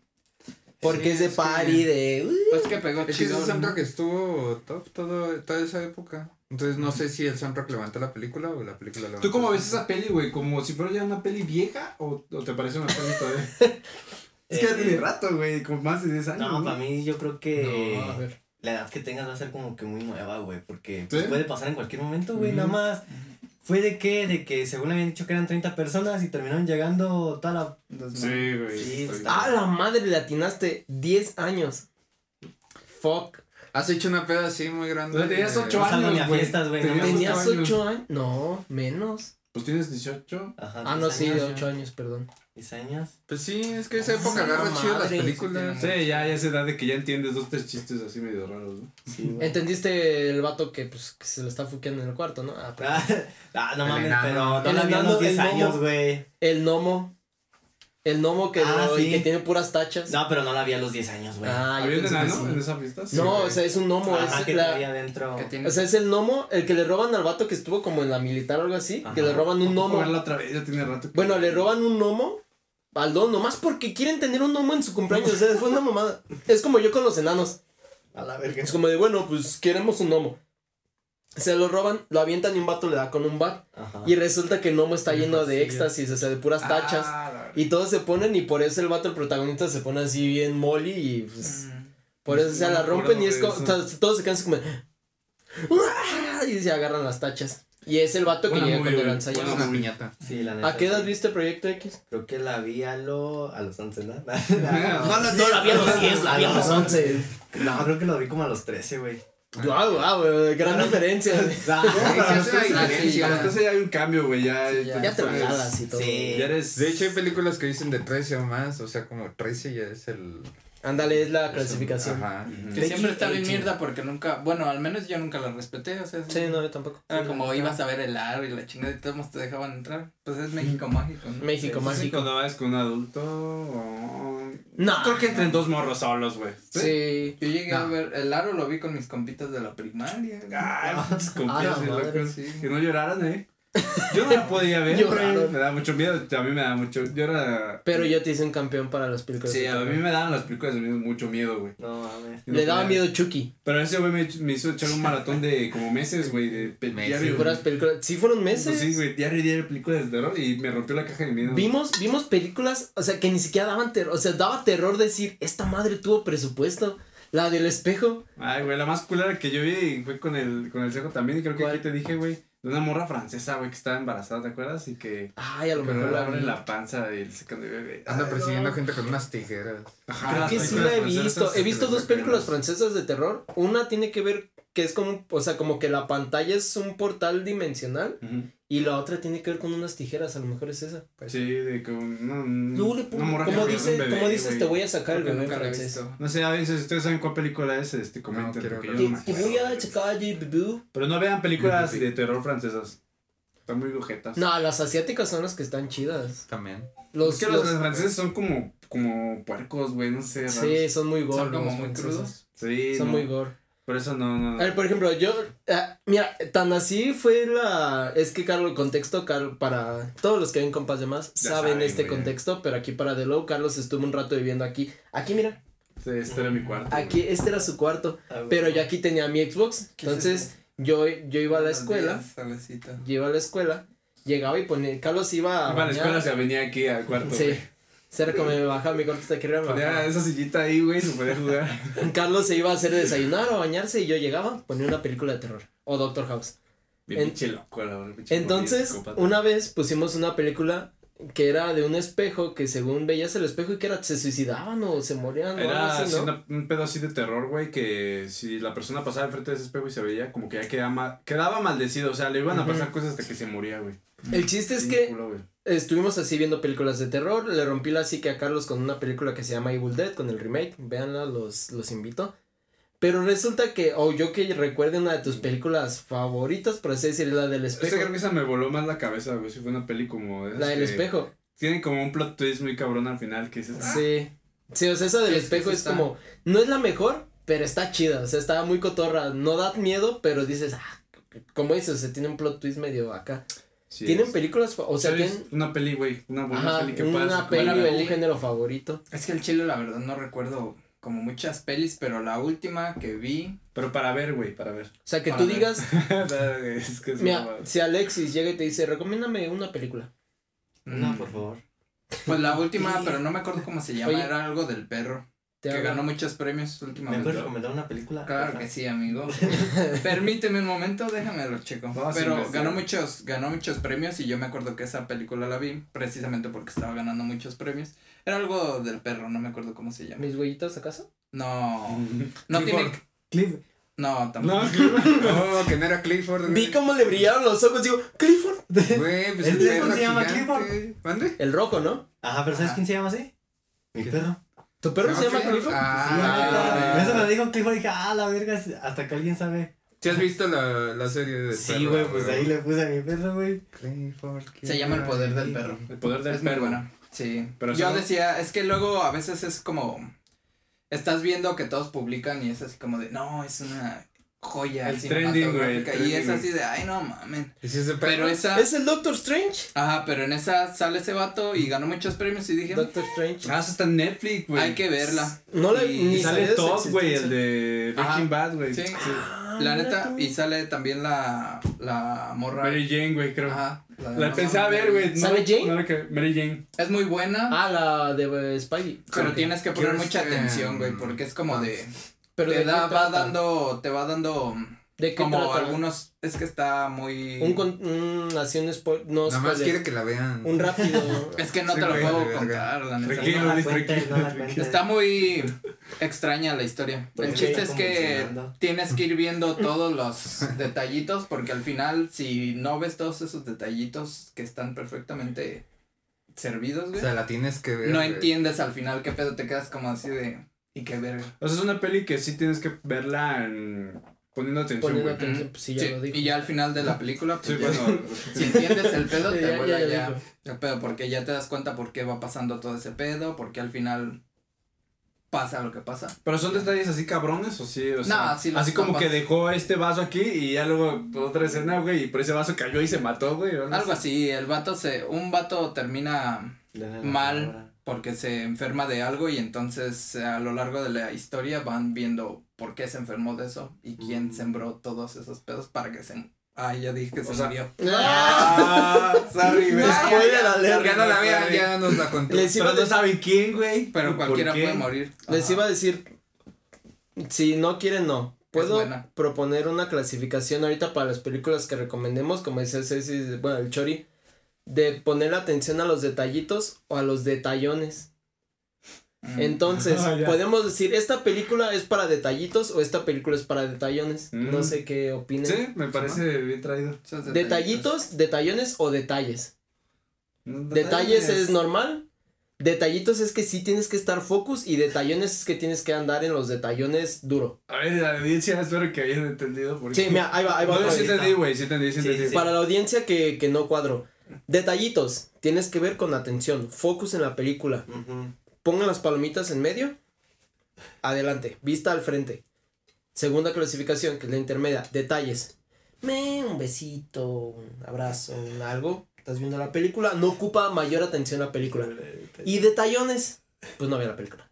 Porque Sí, es de es que- party, de... "Uy". Pues que pegó Es que chido. ese soundtrack estuvo top todo, toda esa época. Entonces no sé si el soundtrack levantó la película o la película levantó. ¿Tú cómo ves esa peli, güey? ¿Como si fuera ya una peli vieja o, o te parece una peli todavía? (laughs) es que ya Eh, tiene rato, güey, como más de 10 años. No, para mí yo creo que No, a ver. la edad que tengas va a ser como que muy nueva, güey, porque ¿Sí? pues, puede pasar en cualquier momento, güey, Ujú. nada más. ¿Fue de qué? De que según habían dicho que eran 30 personas y terminaron llegando toda la... Dos Sí, güey. Sí, Ah, la madre, le atinaste 10 años. Fuck. Has hecho una peda así muy grande. Tenías de- ocho No salgo ni a años, güey. Tenías mames. ¿Tenías ocho años. 8 años? No, menos. Pues tienes 18. Ajá, Ah, no, sí, de años, 8 años, perdón. ¿Diez años? Pues sí, es que esa Ah, época agarra chido las películas. Sí, ya, ya es edad de que ya entiendes dos, tres chistes así medio raros, ¿no? Sí, güey. ¿Entendiste el vato que, pues, que se lo está fuqueando en el cuarto, no? Ah, (laughs) Ah, no El mames, pero no El la vi a enano, los 10 el años, güey. el gnomo. El gnomo que, Ah, sí. y que tiene puras tachas. No, pero no la vi a los 10 años, güey. Ah, ¿Había un pensé que enano sí. en esa fiesta? No, o sea, es un gnomo. Ajá, es que la- traía adentro. Que tiene- o sea, es el gnomo, el que le roban al vato que estuvo como en la militar o algo así. Que le roban un gnomo. verla otra vez, ya tiene rato. que- Bueno, le roban un gnomo al don, nomás porque quieren tener un gnomo en su cumpleaños. O sea, fue una mamada. (laughs) Es como yo con los enanos. A la verga. Es como de, bueno, pues queremos un gnomo. Se lo roban, lo avientan y un vato le da con un bat. Ajá. Y resulta que el gnomo está lleno de éxtasis, o sea, de puras tachas. Ah, la verdad. Y todos se ponen y por eso el vato, el protagonista, se pone así bien molly y pues... Mm. Por eso, o sea, No la rompen y es como... de o sea, todos se quedan así como... Y se agarran las tachas. Y es el vato que llega lanzallamas. Es Buena una piñata. Sí, la neta. ¿A qué edad sí. viste Proyecto X? Creo que la vi a, lo, a los 11, (laughs) ¿no? No, la vi a los 10, la vi a los 11. (laughs) No, creo que lo vi como a los 13, güey. Wow, wow, gran diferencia. Ah, para tres ya hay un cambio, güey. Ya, Sí, ya. Ya te y todo. Sí. Ya eres. De hecho, hay películas que dicen de 13 o más. O sea, como 13 ya es el. Ándale, es la clasificación. Ajá. Que siempre está bien 18. mierda porque nunca, bueno, al menos yo nunca la respeté, o sea, Sí, no, yo tampoco. era como ibas a ver el aro y la chingada y todos te dejaban entrar. Pues es México mágico, ¿no? México Sí, mágico. Cuando vas con un adulto. o- No. Creo que entren dos morros solos, güey. Sí. Yo llegué a ver, el aro lo vi con mis compitas de la primaria. (laughs) Ay, pinches compitas, A la sí, madre, locos. sí. Que no lloraran, eh. Yo no la podía ver. Güey. Me da mucho miedo. A mí me da mucho. Yo era. Pero yo te hice un campeón para las películas. Sí, a mí me daban las películas de miedo mucho miedo, güey. No mames. Yo no Le daba podía. miedo Chucky. Pero ese güey me, me hizo echar un maratón de como meses, güey. De pe- Meses. diario. Puras películas. Sí, fueron Pues meses. sí, güey. Diario diario películas de terror. Y me rompió la caja de miedo. Vimos, vimos películas, o sea, que ni siquiera daban terror. O sea, daba terror decir, esta madre tuvo presupuesto. La del espejo. Ay, güey, la más culera que yo vi fue con el, con el cejo también. Y creo que ¿Cuál? aquí te dije, güey. De una morra francesa, güey, que estaba embarazada, ¿te acuerdas? Y que. Ay, a lo mejor le la abren la panza y el secan de bebé. Anda persiguiendo no. gente con unas tijeras. Ajá, Creo que sí la he visto. He se visto dos películas las- francesas de terror. Una tiene que ver que es como, o sea, como que la pantalla es un portal dimensional. Y la otra tiene que ver con unas tijeras, a lo mejor es esa. Sí, de que un- no, que como dice, un bebé, como dices, te voy a sacar el Creo bebé francés. No sé, a veces si ustedes saben cuál película es, este, comenten, no Te, voy a sacar. Pero no vean películas Sí. de terror francesas. Están muy gojetas. No, las asiáticas son las que están chidas. También. Los, es que los, los- franceses son como, como puercos, güey, no sé. Sí, raros. son muy gore. Son como muy crudos. Sí, Son no, muy gore. Por eso no, no. A ver, por ejemplo, yo, ah, mira, tan así fue la, es que Carlos, el contexto, Carlos, para todos los que ven compas de más, Ya saben saben, este güey. contexto, pero aquí para The Low, Carlos estuvo un rato viviendo aquí, aquí mira, Sí, este era mi cuarto. aquí, este era su cuarto, Ah, pero yo aquí tenía mi Xbox, ¿Qué es entonces yo, yo iba a la escuela, días, Salecita. yo iba a la escuela, llegaba y ponía, Carlos iba a Iba a la escuela, se venía aquí al cuarto. sí, güey. Cerca me bajaba mi cuarto hasta que arriba me Ponía esa sillita ahí, güey, se podía jugar. (laughs) Carlos se iba a hacer desayunar o a bañarse y yo llegaba, ponía una película de terror, o Doctor House. En- loco, la Entonces, psicópata. una vez pusimos una película que era de un espejo que según veías el espejo y que era se suicidaban o se morían o algo Era así, así ¿no? una- un pedo así de terror, güey, que si la persona pasaba enfrente de ese espejo y se veía, como que ya quedaba, ma- quedaba maldecido, o sea, le iban a Ujú. pasar cosas hasta que se moría, güey. El chiste es Bien que culo. Estuvimos así viendo películas de terror, le rompí la psique a Carlos con una película que se llama Evil Dead con el remake, véanla, los, los invito. Pero resulta que, o yo que recuerde una de tus películas favoritas, por así decir, la del espejo. creo que esa me voló más la cabeza, güey, si fue una peli como... de La del espejo. Tiene como un plot twist muy cabrón al final que dices, Sí. Sí, o sea, esa del Sí, espejo es como, no es la mejor, pero está chida, o sea, está muy cotorra, no da miedo, pero dices, ah, como dices, se tiene un plot twist medio acá. Sí Tienen es. películas, o sea, tienen Una peli, güey, una buena ajá, peli que puedas una peli género favorito. Es que el chile, la verdad, no recuerdo como muchas pelis, pero la última que vi. Pero para ver, güey, para ver. O sea, que Para tú ver. digas, (laughs) es que es mira, si Alexis llega y te dice, recomiéndame una película. No, mm, por favor. Pues la última, (laughs) pero no me acuerdo cómo se llama, Oye. era algo del perro. Te que ganó muchos premios ¿Me últimamente. puedes recomendar una película? Claro que sí, amigo. (laughs) Permíteme un momento, déjame lo checo. Vamos Pero ganó muchos, ganó muchos premios y yo me acuerdo que esa película la vi precisamente porque estaba ganando muchos premios. Era algo del perro, no me acuerdo cómo se llama. ¿Mis huellitas acaso? No, (laughs) no Clifford. tiene, Cliff. No, tampoco. No, (laughs) Oh, que no era Clifford. Vi cómo le brillaron los ojos, digo, Clifford. Güey, pues ¿El el Clifford perro se llama gigante. ¿Mande? El rojo, ¿no? Ajá, pero ¿sabes quién se llama así? Mi perro. ¿Tu perro se llama Clifford? Ah, Sí. Eso me lo dijo Clifford y dije, ah, la verga, hasta que alguien sabe. ¿Sí has visto la, la serie de Sí, güey, pues ahí le puse a mi perro, güey. Clifford. Se llama El Poder del Perro. el poder del Es muy perro. buena. Sí. Pero Yo eso no- decía, es que luego a veces es como. Estás viendo que todos publican y es así como de, no, es una joya El trending, güey, el cinematográfica", Y es así de, ay, no mamen. ¿Y si es? Pero esa. ¿Es el Doctor Strange? Ajá, pero en esa sale ese vato y ganó muchos premios y dije, Doctor Strange. Ah, eso está en Netflix, güey. hay que verla. No le Y ni Y sale Todd, güey, el de Breaking. Bad, güey. Sí. Ah, La neta, tú. y sale también la, la morra. Mary Jane, güey, creo. Ajá. La, La Amazon. pensé a ver, güey. no- ¿Sale Jane? no la que- Mary Jane. Es muy buena, Ah, la de eh, Spidey. pero tienes que poner mucha este, atención, güey, porque es como de. Pero te ¿de da, va dando, te va dando ¿De qué como trata? algunos, es que está muy. Un, con, un así un spoil, no Nada más spoiler. quiere que la vean. Un rápido. (laughs) Es que no Sí, te lo puedo contar, la neta. Tranquilo, no la Luis, cuentes, tranquilo, no la tranquilo. cuentes. (laughs) Está muy extraña la historia. El chiste es que tienes que ir viendo (laughs) todos los detallitos porque al final si no ves todos esos detallitos que están perfectamente servidos, O güey, sea, la tienes que ver. no güey. entiendes al final qué pedo, te quedas como así de y qué verga. O sea, es una peli que sí tienes que verla en... poniendo atención, Poniendo güey. atención, pues sí, ya Sí, lo dijo. y ya al final de la (laughs) película, pues Sí, ya- bueno. si entiendes el pedo, (laughs) Sí, te ya- vuela ya ya, pedo, porque ya te das cuenta por qué va pasando todo ese pedo, porque al final pasa lo que pasa. Pero son detalles así cabrones o sí, o sea, No, sí así como tapas. que dejó este vaso aquí y ya luego otra escena, güey, y por ese vaso cayó y se mató, güey. Algo así, el vato se, un vato termina Mal. Porque se enferma de algo y entonces a lo largo de la historia van viendo por qué se enfermó de eso y quién sembró todos esos pedos para que se... Ay, ya dije que se sea, murió. (laughs) Ah, sorry, güey. Alert. Ya no la Sorry. ya nos la contó. (laughs) Les iba, Pero no saben quién, güey. Pero ¿Por cualquiera puede morir. les Ajá. iba a decir, si no quieren, no. Puedo proponer una clasificación ahorita para las películas que recomendemos, como decía Ceci, bueno, el Chori, de poner atención a los detallitos o a los detallones. Mm. Entonces, (laughs) Ah, podemos decir, esta película es para detallitos o esta película es para detallones. Mm. No sé qué opinen. Sí, me parece bien traído. Detallitos, detallones o detalles. Detalles Detalles es normal. Detallitos es que sí tienes que estar focus y detallones es que tienes que andar en los detallones duro. A ver, la audiencia espero que hayan entendido. Porque... Sí, mira, ahí va, ahí va. (laughs) No, sí entendí, güey, sí entendí, sí Sí, entendí. sí, Para la audiencia que, que no cuadro. Detallitos, tienes que ver con atención, focus en la película. Pongan las palomitas en medio. Adelante, vista al frente. Segunda clasificación, que es la intermedia. Detalles. Me, un besito, un abrazo, un algo. Estás viendo la película, no ocupa mayor atención la película. Y detallones, pues no ve la película.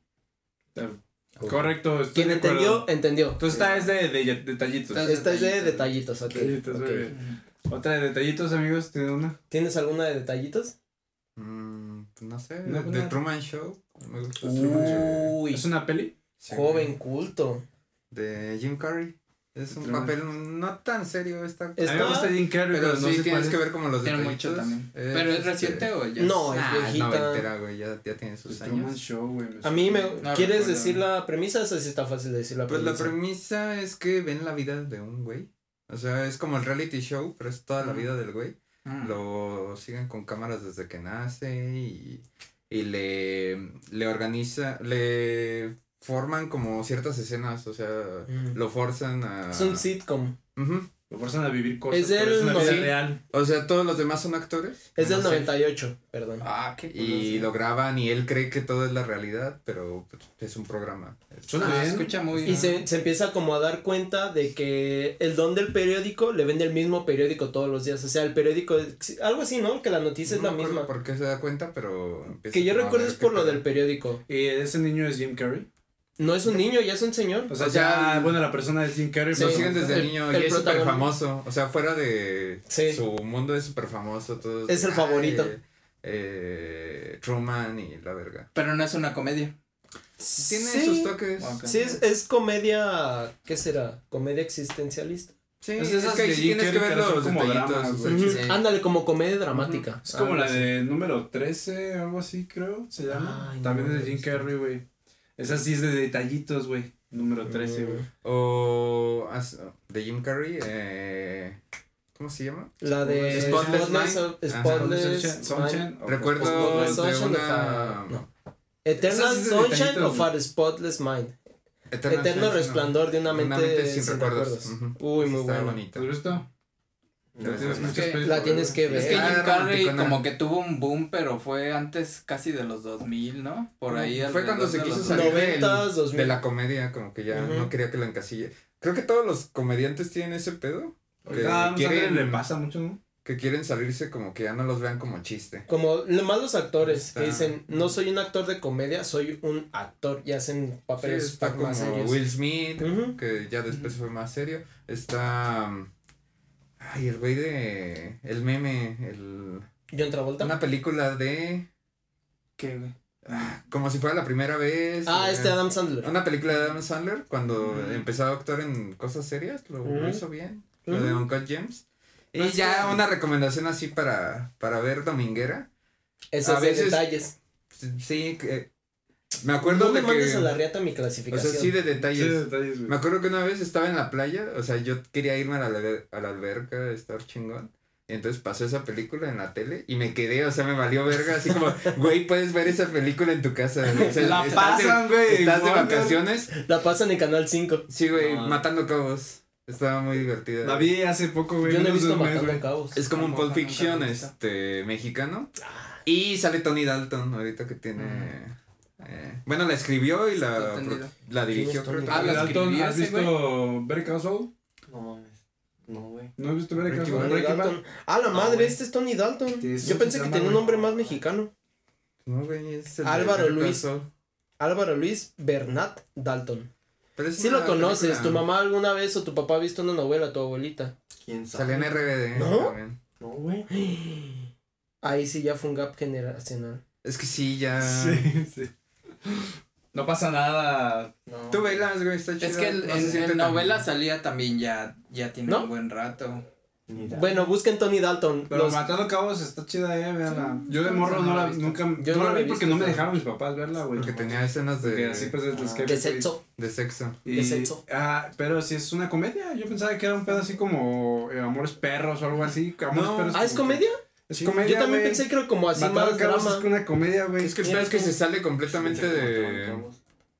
Correcto, estoy Quien entendió, entendió. Entonces esta es de, de detallitos. Esta Esta es de Detallitos. ok. Detallitos, ok. muy bien. Otra de detallitos, amigos, ¿tienen una? ¿Tienes alguna de detallitos? Mm, pues no sé, No, The no. Truman Show. Me gusta Truman Show. Uy, ¿Es una peli? Sí, joven culto. De Jim Carrey. Es un Truman. papel no tan serio esta. Es- A mí me gusta Jim Carrey, Pero pero no sí sé tienes que es. ver como los Tiene detallitos. mucho también. ¿Pero es este, reciente o ya? No, es Nah, es viejita. noventera, güey, ya, ya tiene sus The Truman años. Show, güey. A mí me... No ¿Quieres recuerdo. decir la premisa? Esa sí está fácil de decir la Pues la premisa. premisa es que ven la vida de un güey. O sea, es como el reality show, pero es toda la Ujú. vida del güey. Mm. Lo siguen con cámaras desde que nace y, y le, le organiza, le forman como ciertas escenas, o sea, Mm. lo forzan a... Es un sitcom. Lo forzan a vivir cosas. Es del pero es una vida real. O sea, todos los demás son actores. Es del No sé. 98, perdón. Ah, qué Y lo graban y él cree que todo es la realidad, pero pues, es un programa. Suena Ah, bien. escucha muy Y se, se empieza como a dar cuenta de que el don del periódico le vende el mismo periódico todos los días. O sea, el periódico, algo así, ¿no? Que la noticia No es la misma. por qué se da cuenta, pero... empieza Que yo como a recuerdo ver es qué por lo pedo. del periódico. ¿Y ese niño es Jim Carrey? No es un niño, ya es un señor. O sea, O sea, ya, bueno, la persona es Jim Carrey. Sí. Lo siguen desde El- niño el y es súper famoso. O sea, fuera de Sí. su mundo es súper famoso. Todos Es el favorito. "Ay, eh, Truman y la verga. Pero no es una comedia. Tiene Sí. sus toques. Sí, es, es comedia, ¿qué será? Comedia existencialista. Sí, Es es, que ahí tienes que ver los como dramas, güey. Sí. Ándale, como comedia dramática. Es como Algo la de número 13, algo así, creo, se llama. Ay, También no, es de Jim. Carrey, güey. Esa sí es de detallitos, güey. Número 13, güey. O as- de Jim Carrey, eh, ¿cómo se llama? La de Spotless Spotless, Mind. Spotless. Sunshine. o- Recuerdo Spotless de Sunshine una... no. Eternal Sunshine of a Spotless Mind. Eternal Eterno Sunshine, resplandor de una mente, sin recuerdos. Uy, muy Está buena. bonita. Que la tienes ver, que. Es ver. que Ah, Jim Carrey romanticona. como que tuvo un boom, pero fue antes casi de los 2000, ¿no? Por ahí. Fue cuando se quiso los salir del- 90s, 2000. de la comedia, como que ya no quería que la encasille. Creo que todos los comediantes tienen ese pedo. Que Ah, quieren, le pasa mucho, ¿no? que quieren salirse como que ya no los vean como chiste. Como los malos actores Está. que dicen, no soy un actor de comedia, soy un actor y hacen Sí, papeles está como más serios. Will Smith, que ya después fue más serio. Está. um, Ay, el güey de. El meme. El, John Travolta. una película de. ¿Qué, güey? Como si fuera la primera vez. ah, eh, este Adam Sandler. Una película de Adam Sandler cuando Ujú. empezó a actuar en cosas serias, lo, hizo bien. Lo de. Uncut James. Y No, ya una recomendación así para, para ver dominguera. Esos a veces- detalles. Sí, Me acuerdo no me de mandes que. a la riata mi O clasificación. sea, sí de Sí, detalles. detalles, güey. Me acuerdo que una vez estaba en la playa, o sea, yo quería irme a la, a la alberca, estar chingón. Y entonces pasó esa película en la tele y me quedé, o sea, me valió verga, así como, (laughs) güey, puedes ver esa película en tu casa. O sea, La de- pasan, güey. Estás de vacaciones. La pasan en Canal 5. Sí, güey, No. matando cabos. Estaba muy divertida. La vi hace poco, güey. Yo no he visto Matando güey. Cabos. Es como un Pulp Fiction, este, mexicano. Y sale Tony Dalton, ahorita que tiene... eh, bueno, la escribió y la, la dirigió, ¿Quién es creo. Tony Ah, la Dalton, escribió ¿Has visto Better Call Saul? No mames. No, güey. ¿No has visto Better Call Saul? Ah, la madre, güey. este es Tony Dalton. Sí, Yo pensé que tenía un nombre más mexicano. No, güey, es el de Álvaro Luis. Álvaro Luis Bernat Dalton. Pero Sí lo conoces, película. tu mamá alguna vez o tu papá ha visto una novela, tu abuelita. ¿Quién sabe? Salió en RBD. ¿No? No, güey. (gasps) Ahí sí ya fue un gap generacional. Es que sí, ya... (laughs) Sí, sí. (gasps) No pasa nada. No. Tú velas, güey, está chido. Es que el- no en, en tan- novela salía también ya, ya tiene ¿No? un buen rato. Bueno, busquen Tony Dalton. Pero Los- Matando Cabos está chida, eh, veanla. Yo de morro no la, nunca, Yo no no la vi porque visto, no me dejaron mis papás verla, güey. Porque tenía escenas de, Porque así pues Ah. de sexo. de sexo. Y, de sexo. Ah, pero si es una comedia, yo pensaba que era un pedo así como eh, Amores Perros o algo así. Amores No. Perros Ah, ¿es que- comedia? Es Sí, comedia, Yo también pensé que era como así Matando más Cabos drama. es una comedia, güey. Es que el pedo es que se sale completamente de,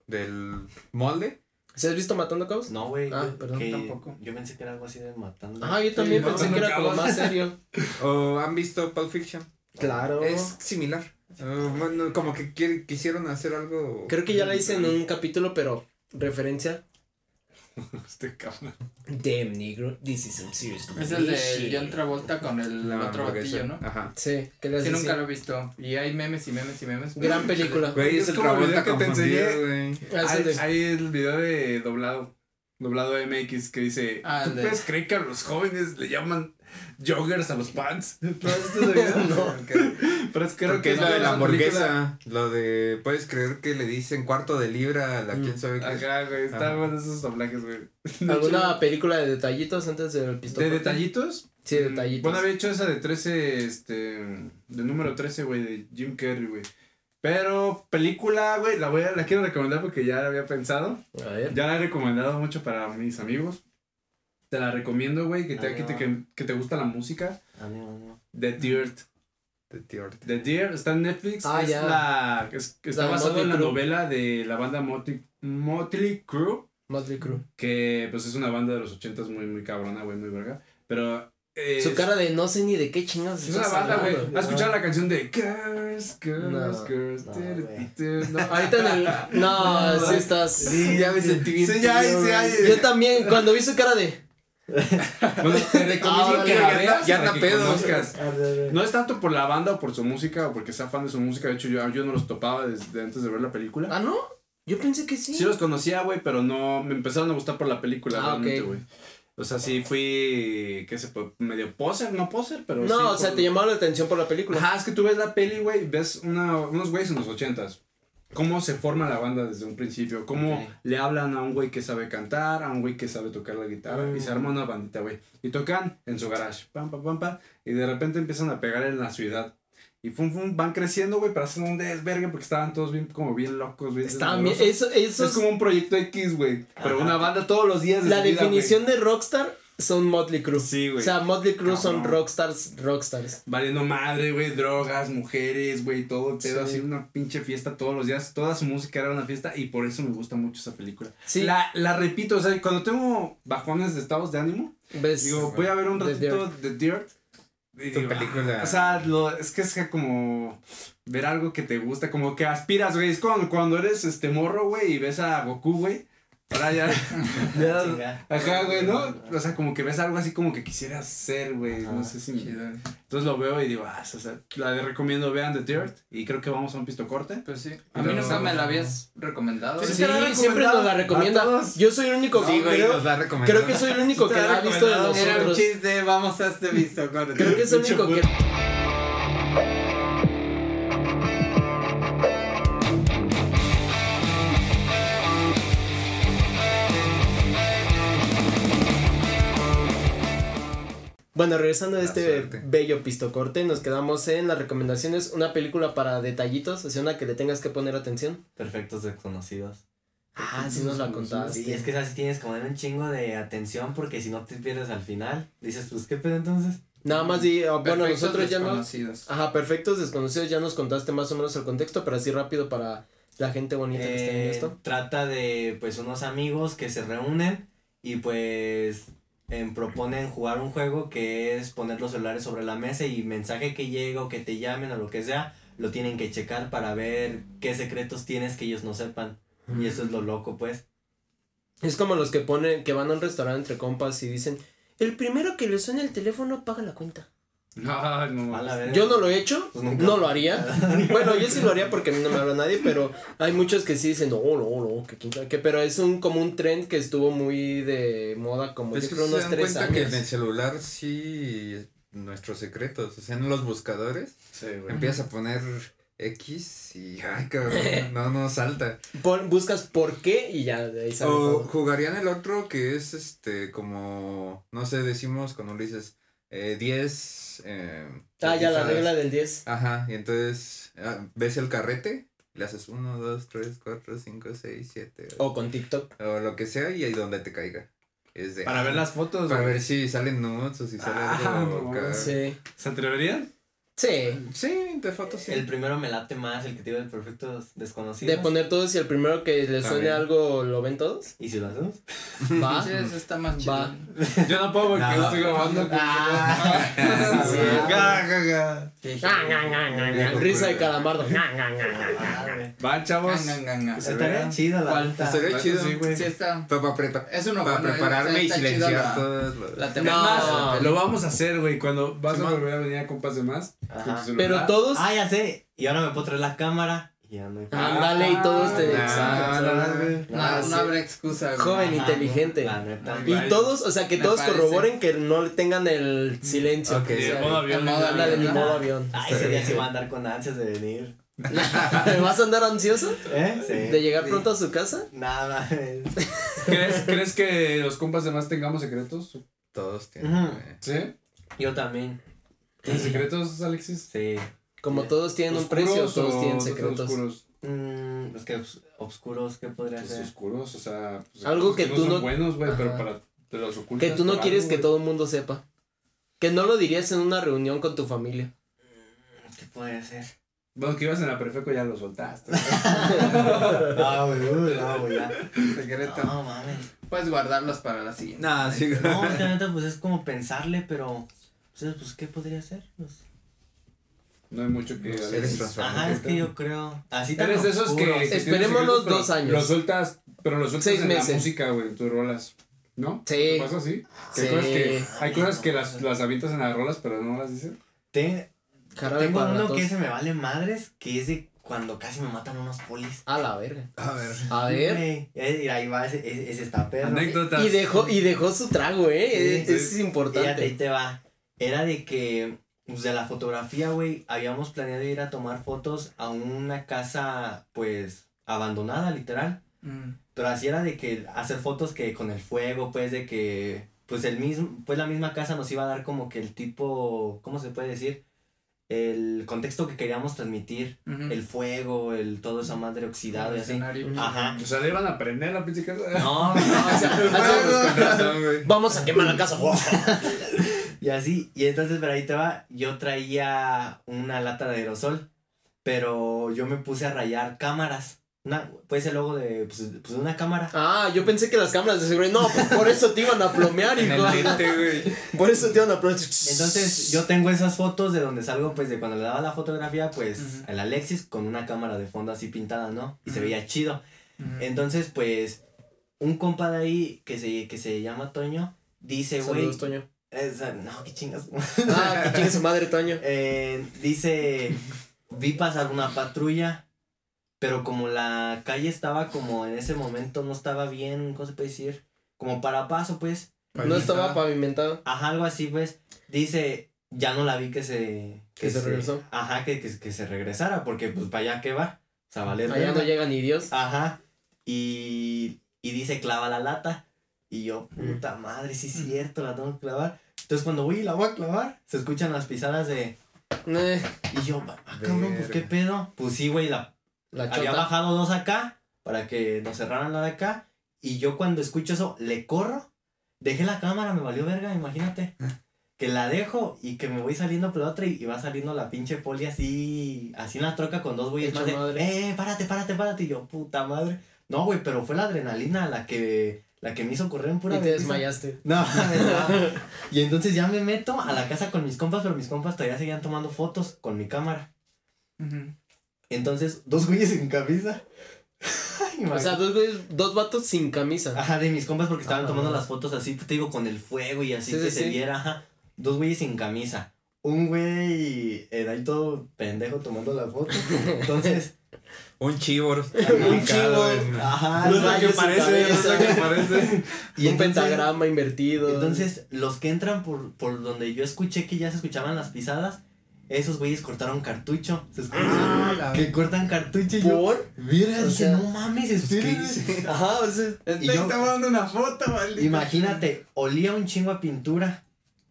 del molde. ¿Se has visto Matando Cabos? No, güey. Ah, yo- perdón, que tampoco. Yo pensé que era algo así de matando. Ah, yo también pensé no que era como más serio. (laughs) ¿O han visto Pulp Fiction? Claro. Es similar. Uh, bueno, como que quisieron hacer algo. Creo que ya la hice en un capítulo, pero referencia. (laughs) Este cabrón. Damn, negro, this is some serious Es el de. John Travolta con el La otro batillo, ¿no? Ajá. Sí, que le Sí, nunca lo he visto. Y hay memes y memes y memes. Gran película. Güey, es Es el Travolta video que te confundido, enseñé. güey. Ah, Hay, ese de- hay el video de doblado. Doblado MX que dice: Ah, ¿Tú de- puedes creer que a los jóvenes le llaman joggers a los pants? (laughs) ¿Tú has visto ese video? (laughs) No. Pero es que creo Porque que es lo de la hamburguesa. Lo de. Puedes creer que le dicen cuarto de libra a la Mm. quién sabe qué. Acá, güey, están buenos esos doblajes, güey. (laughs) ¿Alguna película de detallitos antes del pistón? ¿De detallitos? Sí, Mm, detallitos. Bueno, había hecho esa de 13, este, de número 13, güey, de Jim Carrey, güey. Pero película, güey, la voy a, la quiero recomendar porque ya la había pensado. A ver. Ya la he recomendado mucho para mis amigos. Te la recomiendo, güey, que te, Ah, que, te, que, que te gusta la música. Ah, no, no. The Dirt. De tío Ortiz. The Dirt está en Netflix. Ah, es ya. la, es- está La basado Motley en la novela de la banda Motley, Motley Crue. Motley Crue. Que pues es una banda de los ochentas muy, muy cabrona, güey, muy verga. Pero. eh, Su cara de no sé ni de qué chingados Es una banda, güey. ¿Has escuchado la canción de Girls, Girls, No, Girls? no, no. Ahorita en el. No, (laughs) sí estás. Sí, ya me sentí bien. Sí, ya, tío, sí, ya. Yo también, cuando vi su cara de. (laughs) Bueno, te recomiendo Ah, que ya la anda- veas ya para anda que pedo. conozcas. De- de- No es tanto por la banda o por su música o porque sea fan de su música. De hecho, yo, yo no los topaba desde antes de ver la película. Ah, no. Yo pensé que sí. Sí los conocía, güey, pero no me empezaron a gustar por la película, Ah, realmente, güey. O sea, sí fui, qué sé, medio poser, no poser, pero sí. no, o sea, por- te llamaba la atención por la película. Ajá, es que tú ves la peli, güey, ves una, unos güeyes en los ochentas. Cómo se forma la banda desde un principio. Cómo Ok. le hablan a un güey que sabe cantar, a un güey que sabe tocar la guitarra. Y se arma una bandita, güey. Y tocan en su garage. Pam, pam, pam, pam. Y de repente empiezan a pegar en la ciudad. Y fum, fum, van creciendo, güey, para hacer un desvergue porque estaban todos bien, como bien locos, bien Estaban bien, eso, eso Es como un proyecto X, güey. Pero una banda todos los días de la su vida, definición de rockstar son Motley Crue. Sí, güey. O sea, Motley Crue son rockstars, rockstars. Valiendo madre, güey, drogas, mujeres, güey, todo el pedo, Sí. así una pinche fiesta todos los días. Toda su música era una fiesta y por eso me gusta mucho esa película. Sí. La, la repito, o sea, cuando tengo bajones de estados de ánimo, ¿Ves? digo, voy a ver un The ratito de Dirt. y Tu digo, película. ah, O sea, lo, es que es como ver algo que te gusta, como que aspiras, güey. Es como cuando eres este morro, güey, y ves a Goku, güey. Ahora (laughs) ya. ya. Ajá, güey, ¿no? O sea, como que ves algo así como que quisieras ser, güey. No sé si me-. Entonces lo veo y digo, ah, o sea, la recomiendo, vean The Dirt. Y creo que vamos a un pisto corte. Pues sí. A mí nunca me la habías recomendado. Sí, Sí, siempre nos la recomienda. Yo soy el único que güey, creo, creo que soy el único que la ha visto de recomendado. Era un nosotros. chiste, vamos a este visto corte. Creo que es el único que Bueno, regresando a este suerte. bello pistocorte, nos quedamos en las recomendaciones. Una película para detallitos, sea, una que le tengas que poner atención. Perfectos desconocidos. Ah, sí nos la contaste. Sí, es que así tienes que poner un chingo de atención porque si no te pierdes al final. Dices, pues, ¿qué pedo entonces? Nada más di, ah, bueno, nosotros ya no. desconocidos. Ajá, perfectos desconocidos, ya nos contaste más o menos el contexto, pero así rápido para la gente bonita que está en Eh, esto. trata de, pues, unos amigos que se reúnen y, pues, proponen jugar un juego que es poner los celulares sobre la mesa y mensaje que llega o que te llamen o lo que sea, lo tienen que checar para ver qué secretos tienes que ellos no sepan. Y eso es lo loco, pues. Es como los que ponen, que van a un restaurante entre compas y dicen, el primero que le suene el teléfono paga la cuenta. No, no. Yo no lo he hecho, Pues no lo haría. (laughs) Bueno, yo sí lo haría porque a mí no me habla nadie, pero hay muchos que sí dicen, no, no, no, que quién sabe qué", pero es un como un trend que estuvo muy de moda como Es yo que creo se unos dan tres cuenta que años. en el celular sí nuestros secretos, o sea, en los buscadores Sí, empiezas a poner X y ay cabrón, (laughs) no no salta. Pon- buscas por qué y ya de ahí sale O todo. jugarían el otro que es este como no sé, decimos cuando le dices eh, 10 eh, Ah, ya la regla del 10. Ajá, y entonces ah, ves el carrete, le haces 1 2 3 4 5 6 7 O con TikTok. o lo que sea y ahí donde te caiga. Es de Para ver las fotos, para güey. ver si salen nudes o si sale Ah, algo no. Sí. ¿Se atreverían? Sí. Sí, de fotos sí. El primero me late más, el que de perfectos desconocidos. De poner todos y el primero que le suene algo lo ven todos. ¿Y si lo hacemos? Va. Sí, eso está más chido. Va. Yo no puedo porque No. estoy grabando. Ah, (laughs) Risa de calamardo. Van, chavos. Gan, gan, gan. Estaría chido la. Estaría chido. sí, güey. Sí, está. Para, prepararme y chida silenciar todos los... No. lo vamos a hacer, güey. Cuando vas a volver a venir a compas de más. Pero todos. Ah, ya sé. Y ahora me puedo traer la cámara. Y ya no hay Ándale y todos te. Exacto. no, No, Ah, habrá excusa. güey. Joven inteligente. Y- Y todos, o sea, que todos parece. corroboren que no tengan el silencio. Ok. que Y de sea- modo avión. En modo Ándale, ni avión. modo avión. Ay, ese día sí va a andar con ansias de venir. (laughs) ¿Vas a andar ansioso ¿Eh? Sí. de llegar Sí. pronto a su casa? Nada. (laughs) ¿Crees, ¿Crees que los compas de más tengamos secretos? Todos tienen. Eh, ¿Sí? Yo también. ¿Tienes secretos, Alexis? Sí. Como todos tienen un ¿Oscuros precio, o todos tienen no secretos. Oscuros? Mm, es que obs- obscuros, ¿qué podría Pues ser? oscuros, o sea. pues, Algo que no tú son no- buenos, güey, pero para. Te los ocultas. Que tú no quieres algo, que todo el mundo sepa. Que no lo dirías en una reunión con tu familia. ¿Qué podría ser? Bueno, que ibas en la Perfeco ya lo soltaste. (laughs) No, güey, no, güey, ya. Secreto. No, mames. Puedes guardarlos para la siguiente. Nah, sí. No, es que la neta, pues es como pensarle, pero. Pues, pues ¿qué podría ser? Pues, No hay mucho que. Eres Alexis. transparente. ajá, es que yo creo. Así tan Eres de esos que. secretos, pero dos años. Lo sueltas, pero lo sueltas Seis en meses. la música, güey, en tus rolas. ¿No? Sí. ¿Te ¿Pasa así? Que Sí. Hay cosas que, hay cosas que las, las avientas en las rolas, pero no las dices. Te- tengo uno que se me vale madres, que es de cuando casi me matan unos polis. A la verga. A ver. A ver. Mira, ahí va, ese, ese, ese está perro. Anécdotas. Y dejó, y dejó su trago, eh. Sí, sí. Eso es Fíjate, ahí importante. te va. Era de que, pues de la fotografía, güey, habíamos planeado ir a tomar fotos a una casa, pues, abandonada, literal. Mm. Pero así era de que hacer fotos que con el fuego, pues, de que, pues, el mismo, pues la misma casa nos iba a dar como que el tipo, ¿cómo se puede decir? el contexto que queríamos transmitir, el fuego, el todo esa madre oxidado y así. Ajá. O sea, le iban a prender la pinche casa. No, (laughs) O sea, (laughs) razón, güey. vamos a quemar la casa. (laughs) y así, y entonces, pero ahí te va, yo traía una lata de aerosol, pero yo me puse a rayar cámaras. Una, pues el logo de, pues, pues, una cámara. Ah, yo pensé que las cámaras de seguridad. No, pues, por eso te iban a plomear, (laughs) hijo. Por eso te iban a plomear. Entonces, yo tengo esas fotos de donde salgo, pues, de cuando le daba la fotografía, pues, Ujú. el Alexis con una cámara de fondo así pintada, ¿no? Y se veía chido. Entonces, pues, un compa de ahí que se, que se llama Toño, dice, güey, Saludos, Toño. No, qué chingas. Ah, que chingue su madre, Toño. (laughs) Eh, dice, vi pasar una patrulla, pero como la calle estaba como en ese momento no estaba bien, ¿cómo se puede decir? Como para paso, pues. No estaba pavimentado. Ajá, algo así, pues. Dice, ya no la vi que se... Que se regresó. Ajá, que, que, que se regresara, porque pues para allá que va. O sea, Allá no llega ni Dios. Ajá. Y, y dice, clava la lata. Y yo, puta madre, sí es cierto, la tengo que clavar. Entonces cuando voy y la voy a clavar, se escuchan las pisadas de... Eh, Y yo, ah, cabrón, pues qué pedo. Pues sí, güey, la la había bajado dos acá para que nos cerraran la de acá. Y yo cuando escucho eso, le corro. Dejé la cámara, me valió verga, imagínate. Que la dejo y que me voy saliendo por la otra y, y va saliendo la pinche poli así, así en la troca con dos güeyes más de, madre. eh, párate, párate, párate. Y yo, puta madre. No, güey, pero fue la adrenalina la que, la que me hizo correr en pura Y te desmayaste. (laughs) No, no. Y entonces ya me meto a la casa con mis compas, pero mis compas todavía seguían tomando fotos con mi cámara. Entonces, dos güeyes en camisa. Ay, (laughs) O sea, dos, güeyes- dos vatos sin camisa. Ajá, de mis compas porque estaban Ah, tomando no. las fotos así, te digo, con el fuego y así Sí, que sí, se sí. viera, ajá. Dos güeyes sin camisa. Un güey eh, ahí todo pendejo tomando la foto. (laughs) Entonces, Un chivor. (laughs) un Ajá, No es no, la que yo- parece, no es lo que parece. (laughs) y un entonces- pentagrama invertido. Entonces, los que entran por, por donde yo escuché que ya se escuchaban las pisadas, esos güeyes cortaron cartucho. Se escucha Ah, la- que cortan cartucho y yo. ¿Por? Mira, O sea, no mames, ¿Qué espérenme. hice? Ajá, o sea. Y yo- tomando una foto, maldito. Imagínate, olía un chingo a pintura.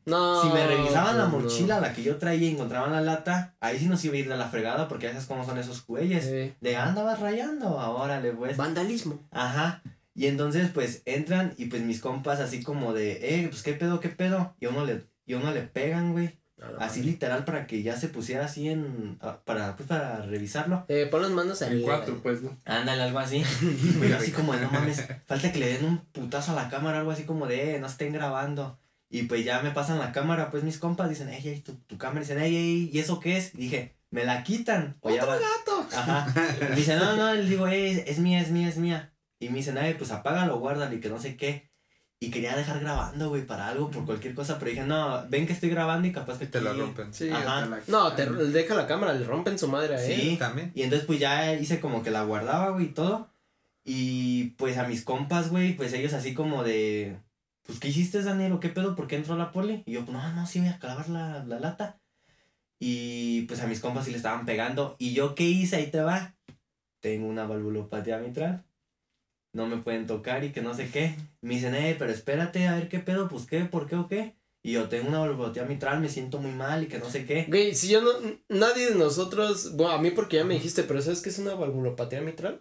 No. Si me revisaban la pues no. mochila, la que yo traía y encontraban la lata, ahí sí nos iba a ir de la fregada porque ya sabes cómo son esos güeyes. Eh, De andabas rayando, ahora le pues. vandalismo. Ajá. Y entonces pues entran y pues mis compas así como de, eh, pues qué pedo, qué pedo. Y a uno le, y a uno le pegan, güey. Así literal para que ya se pusiera así en, para, pues para revisarlo. Eh, pon las manos En ahí. cuatro, pues, ¿no? Ándale, algo así. (laughs) Yo así como de, no mames, falta que le den un putazo a la cámara, algo así como de, eh, no estén grabando. Y pues ya me pasan la cámara, pues mis compas dicen, ey, ey, tu, tu cámara, dicen, ey, ey, ¿y eso qué es? Y dije, me la quitan. O ya va- gato! Ajá. Y dice, no, no, le digo, ey, es mía, es mía, es mía. Y me dicen, ay, pues apágalo, guárdalo y que no sé qué. Y quería dejar grabando, güey, para algo, por cualquier cosa, pero dije, no, ven que estoy grabando y capaz que Te la rompen. Sí, Ajá. te la- No, te deja la cámara, le rompen su madre a él. Sí. También. Y entonces pues ya hice como que la guardaba, güey, y todo. Y pues a mis compas, güey, pues ellos así como de, pues ¿qué hiciste, Daniel? ¿O qué pedo? ¿Por qué entró la poli? Y yo, pues no, no, sí voy a clavar la, la lata. Y pues a mis compas sí le estaban pegando. ¿Y yo qué hice? Ahí te va. Tengo una valvulopatía mitral. No me pueden tocar y que no sé qué. Me dicen, eh, pero espérate, a ver qué pedo, pues qué, por qué o qué. Y yo tengo una valvulopatía mitral, me siento muy mal y que no sé qué. Güey, si yo no. Nadie de nosotros. Bueno, a mí porque ya me dijiste, pero ¿sabes qué es una valvulopatía mitral?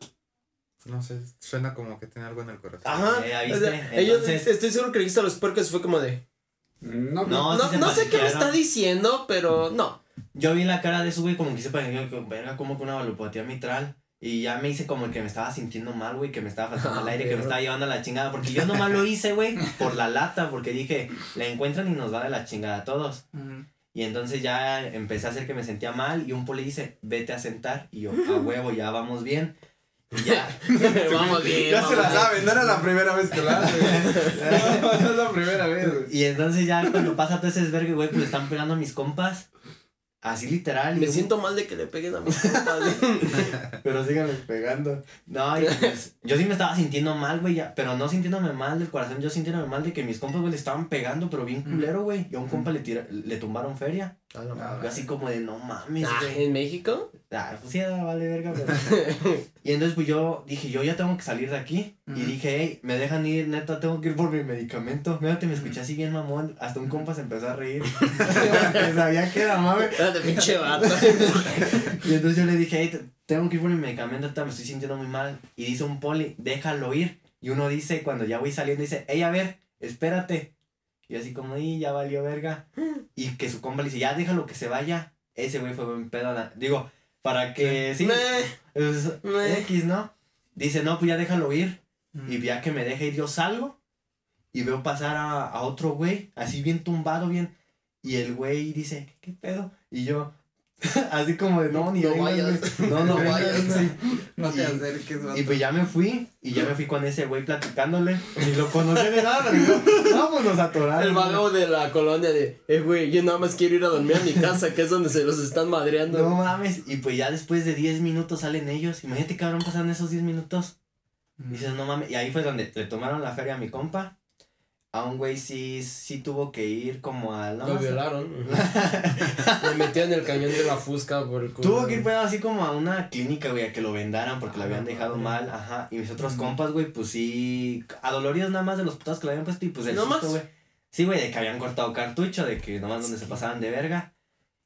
No sé, suena como que tiene algo en el corazón. Ajá. Eh, ¿ya o viste? sea, ellos, Entonces- estoy seguro que le dijiste a los puercos y fue como de. No, No, No, sí no sé qué me está diciendo, pero no. Yo vi la cara de su güey como que se pareció que verga como que una valopatía mitral. Y ya me hice como que me estaba sintiendo mal, güey, que me estaba faltando Ah, el aire, que me estaba llevando a la chingada. Porque yo nomás lo hice, güey, por la lata, porque dije, la encuentran y nos va de la chingada a todos. Y entonces ya empecé a hacer que me sentía mal y un poli dice, vete a sentar. Y yo, a huevo, ya vamos bien. Ya, (laughs) vamos bien. Ya se la saben, no era la primera vez que la hace. (laughs) No, no es la primera vez, güey. y entonces ya cuando pasa todo ese desvergue, güey, pues le están pegando a mis compas. Así literal. Me siento mal de que le peguen a mis compas. (laughs) Pero síganme pegando. No, y pues, yo sí me estaba sintiendo mal, güey, ya, pero no sintiéndome mal del corazón, yo sintiéndome mal de que mis compas, güey, le estaban pegando, pero bien culero, güey. Y a un compa le, tira, le tumbaron feria. A la madre. Yo así como de, no mames, Ah, güey. ¿En México? Ah, pues sí, vale verga, pero... (laughs) y entonces pues yo dije, yo ya tengo que salir de aquí. Y dije, hey, me dejan ir, neta, tengo que ir por mi medicamento. Mírate, me escuché así bien mamón. Hasta un compa se empezó a reír. (laughs) Porque sabía que era mame. Espérate, pinche vato. (laughs) Y entonces yo le dije, hey, te- tengo que ir por mi medicamento, ahorita me estoy sintiendo muy mal. Y dice un poli, déjalo ir. Y uno dice, cuando ya voy saliendo, dice, hey, a ver, espérate. Y así como, y ya valió verga. Y que su compa le dice, ya déjalo que se vaya. Ese güey fue buen pedo. la- Digo, para que, sí, Meh. es- Meh. X, ¿no? Dice, no, pues ya déjalo ir. Mm. Y ya que me deja ir, yo salgo. Y veo pasar a, a otro güey, así bien tumbado, bien. Y el güey dice, ¿qué, qué pedo? Y yo, (laughs) así como de, no, ni No vayas. güey. (laughs) No, no, vayas. No te Y- acerques, vato. Y pues ya me fui, y ya me fui con ese güey platicándole. Ni lo conocía de nada, dijo, vámonos a atorar. El vago de la colonia de, eh, güey, yo nada más quiero ir a dormir a mi casa, que es donde se los están madreando. No mames, y pues ya después de 10 minutos salen ellos. Imagínate, cabrón, pasaron esos 10 minutos. Mm. Dices, no mames. Y ahí fue donde le tomaron la feria a mi compa. A un güey sí, sí tuvo que ir como al. Lo violaron. (laughs) Me metió en el cañón de la fusca por el culo. Tuvo que ir pues, así como a una clínica, güey, a que lo vendaran porque lo Ah, habían no dejado mal, ajá. Y mis otros compas, güey, pues sí, adoloridos nada más de los putados que le habían puesto y pues el ¿No susto, güey. Sí, güey, de que habían cortado cartucho, de que nomás donde se pasaban de verga.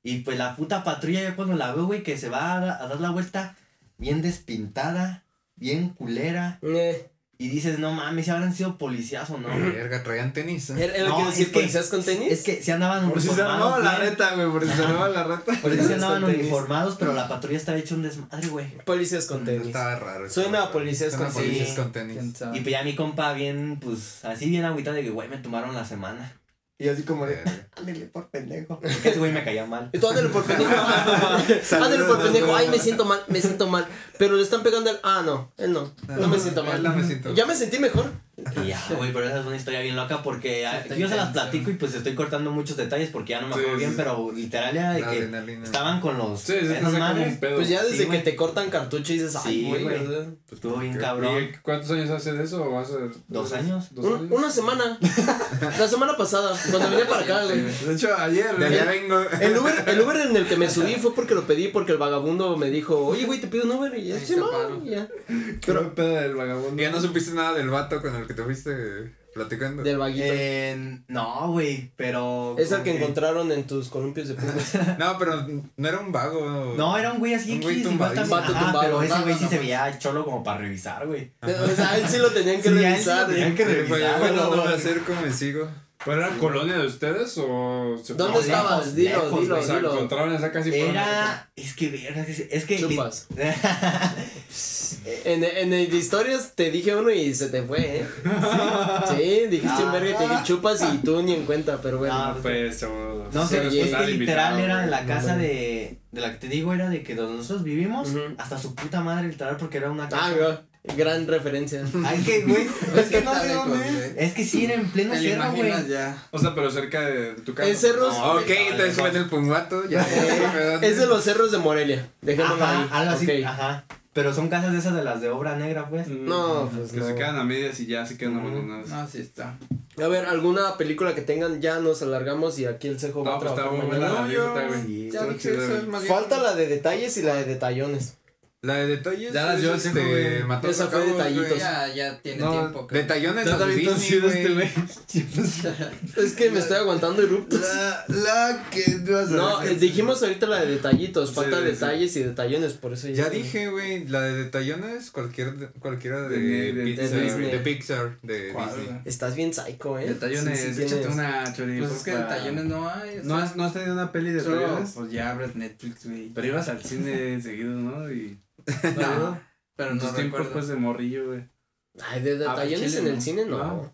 Y pues la puta patrulla, yo cuando la veo, güey, que se va a, a dar la vuelta bien despintada, bien culera. Eh, Y dices, no mames, si habrán sido policías o no. Verga, traían tenis. ¿eh? ¿Era era No, lo que decir es que- policías con tenis? Es que si andaban Por si se uniformados, armaba la reta, güey, por si se la reta. Por eso sí andaban tenis. uniformados, pero la patrulla estaba hecha un desmadre, güey. Policías con tenis. Estaba raro. Suena a policías con a policías tenis. con tenis. Y pues ya mi compa bien, pues, así bien agüitado de que, güey, me tomaron la semana. Y así como de, ándale por pendejo. (laughs) Porque ese güey me caía mal. Y tú ándale por pendejo. (laughs) ándale por pendejo. Ay, me siento mal, me siento mal. Pero le están pegando al. Ah, no, él no. No me siento mal. No me siento Ya me sentí mejor. Y ya, güey, pero esa es una historia bien loca porque ah, yo se las platico y pues estoy cortando muchos detalles porque ya no me Sí, acuerdo bien, sí. pero literal era de La que adrenalina. estaban con los Sí, madres. Pues ya desde Sí, que te cortan cartucho y dices, ay, Sí, güey. sea, Estuvo bien ¿Y cabrón. cuántos años hace de eso? ¿O hace ¿Dos años? ¿Dos un- años? una semana. (laughs) La semana pasada, cuando venía para acá, güey. De hecho, ayer. De güey. allá vengo. El Uber, el Uber en el que me subí (laughs) fue porque lo pedí porque el vagabundo me dijo, oye, güey, te pido un Uber y ya, paro. y ya. Pero pedo del vagabundo. Ya no supiste nada del vato con el que te fuiste platicando. Del vaguito. Eh, no, güey, pero. es el que encontraron en tus columpios de pumas. (laughs) No, pero no era un vago. No, era un güey así Un güey ajá, tumbado. pero ese güey no, sí no, se güey. veía cholo como para revisar, güey. O sea, él sí lo tenían que revisar. lo tenían que revisar. Bueno, no sigo. ¿Pero era colonia de ustedes o se ¿Dónde estabas? Dilo, lejos, dilo, O sea, dilo. encontraron esa casi Era. Es que, verga, es, que. Chupas. (laughs) En, en el de historias te dije uno y se te fue, ¿eh? (laughs) Sí, dijiste un verga y te dije chupas y tú ni en cuenta, pero bueno. Ah. Pues, chavos. No sé, Sí, es que literal invitado, era la casa de. De la que te digo, era de que donde nosotros vivimos, hasta su puta madre, literal, porque era una casa. Ah, güey, gran referencia. Ay, que, güey. (laughs) es que no sé dónde es. que sí, era en pleno Te lo cerro, güey. imaginas ya. O sea, pero cerca de tu casa. En cerros. Ah, ok, entonces fue en el Punguato. Ya. Es de los cerros de Morelia. Dejémoslo Ajá, ahí. algo así. Ok. Ajá. Pero son casas de esas de las de obra negra, pues. Mm, No, pues Que no. se quedan a medias y ya se quedan Ujú. abandonadas. No, sí está. A ver, alguna película que tengan, ya nos alargamos y aquí el cejo va No, a pues está muy buena la yo- anécdota, güey. Sí. Ya Está dije chida, eso, güey. es más bien. Falta la de detalles y la de detallones. La de detalles. Ya las cejo, este, mató Esa fue detallitos. Ya, ya tiene No, tiempo. que- Detallones Ya los también Disney, este güey. Es que me estoy aguantando eruptos. La, la que no vas a No, ver. eh, dijimos ahorita la de detallitos, falta Sí, sí. detalles y detallones, por eso Ya dije, güey, la de detallones, cualquier, cualquiera de, De- de- Pixar, de de, Disney. Pixar, de ¿Cuál, Disney. Estás bien psycho, eh. Detallones, Sí, sí échate tienes- una chori. Pues es que detallones no hay. o ¿No sea, has, ¿No has tenido una peli de detallones? Pues ya abres Netflix, güey. Pero ibas al cine (laughs) seguido, ¿no? Y. (laughs) No, pero no tus tiempos, recuerdo. pues, de morrillo, güey. Ay, de detallones Chile, en el no. cine no. No.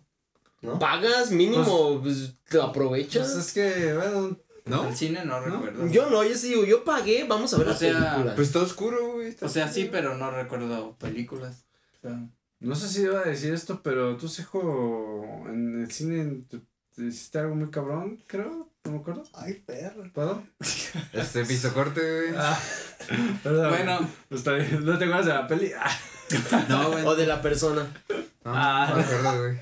¿No? Pagas mínimo, pues, lo aprovechas. Pues es que, bueno. ¿No? El cine no recuerdo. Yo no, yo sí digo, yo pagué, vamos a ver O la sea, película. Pues está oscuro, güey. está O sea, sí, pero no recuerdo películas. O sea, No sé si iba a decir esto, pero tú, Sejo, en el cine te, te hiciste algo muy cabrón, creo. No me acuerdo. Ay, perro. ¿Puedo? (laughs) Este pisocorte, güey. Ah, perdón. Bueno, Está bien. ¿No te acuerdas de la peli? Ah, No, güey. O de la persona. No, Ah. no me acuerdo, güey.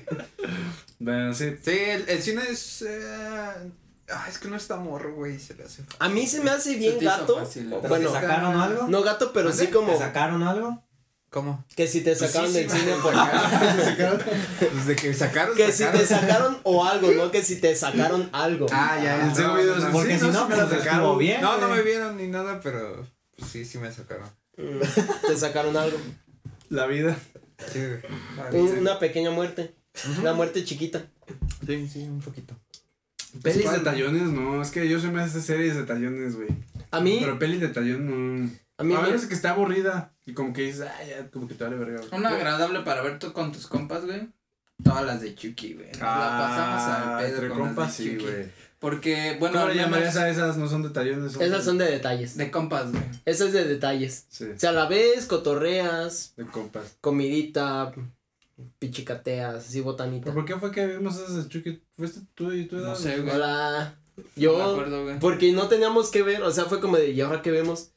bueno, sí. Sí, el, el cine es. eh, Ah, es que no está morro, güey, se le hace. A mí se me hace bien te gato. fácil, o- ¿Pero Bueno, ¿Te sacaron algo? no gato, pero sí ¿Te como sacaron algo? ¿Cómo? que si te Pues sacaron sí, del sí, cine me por (laughs) Desde que sacaron. que si sacaron. te sacaron o algo, no que si te sacaron algo. Ah, ya, En serio, no, videos no, no. Porque sí, si no, me pues sacaron. bien. No, no me vieron ni nada, pero pues, sí, sí me sacaron. Te sacaron algo. La vida. Sí, güey. Una pequeña muerte. Una muerte chiquita. Sí, sí, un poquito. Pelis de tallones, no. Es que yo soy más de series de tallones, güey. A mí, Pero pelis de tallones, no. A mí A me- menos que esté aburrida. Y como que dices, ay, ya, como que te vale verga. güey. Una agradable para ver tú con tus compas, güey. Todas las de Chucky, güey. Nos la pasamos Ah, al pedo entre con compas, las de sí, Chucky. güey. Porque, bueno, ¿Cómo le llamarías a esas? No son de tallones. esas son de detalles. de compas, güey. Esas es de detalles. Sí, O sea, a la vez cotorreas, de compas. comidita, pichicateas, así botanita. ¿Pero por qué fue que vimos esas de Chucky? ¿Fuiste tú y tú? No sé, güey. Hola. No me Yo, acuerdo, güey. porque no teníamos que ver, o sea, fue como de, ¿y ahora qué vemos?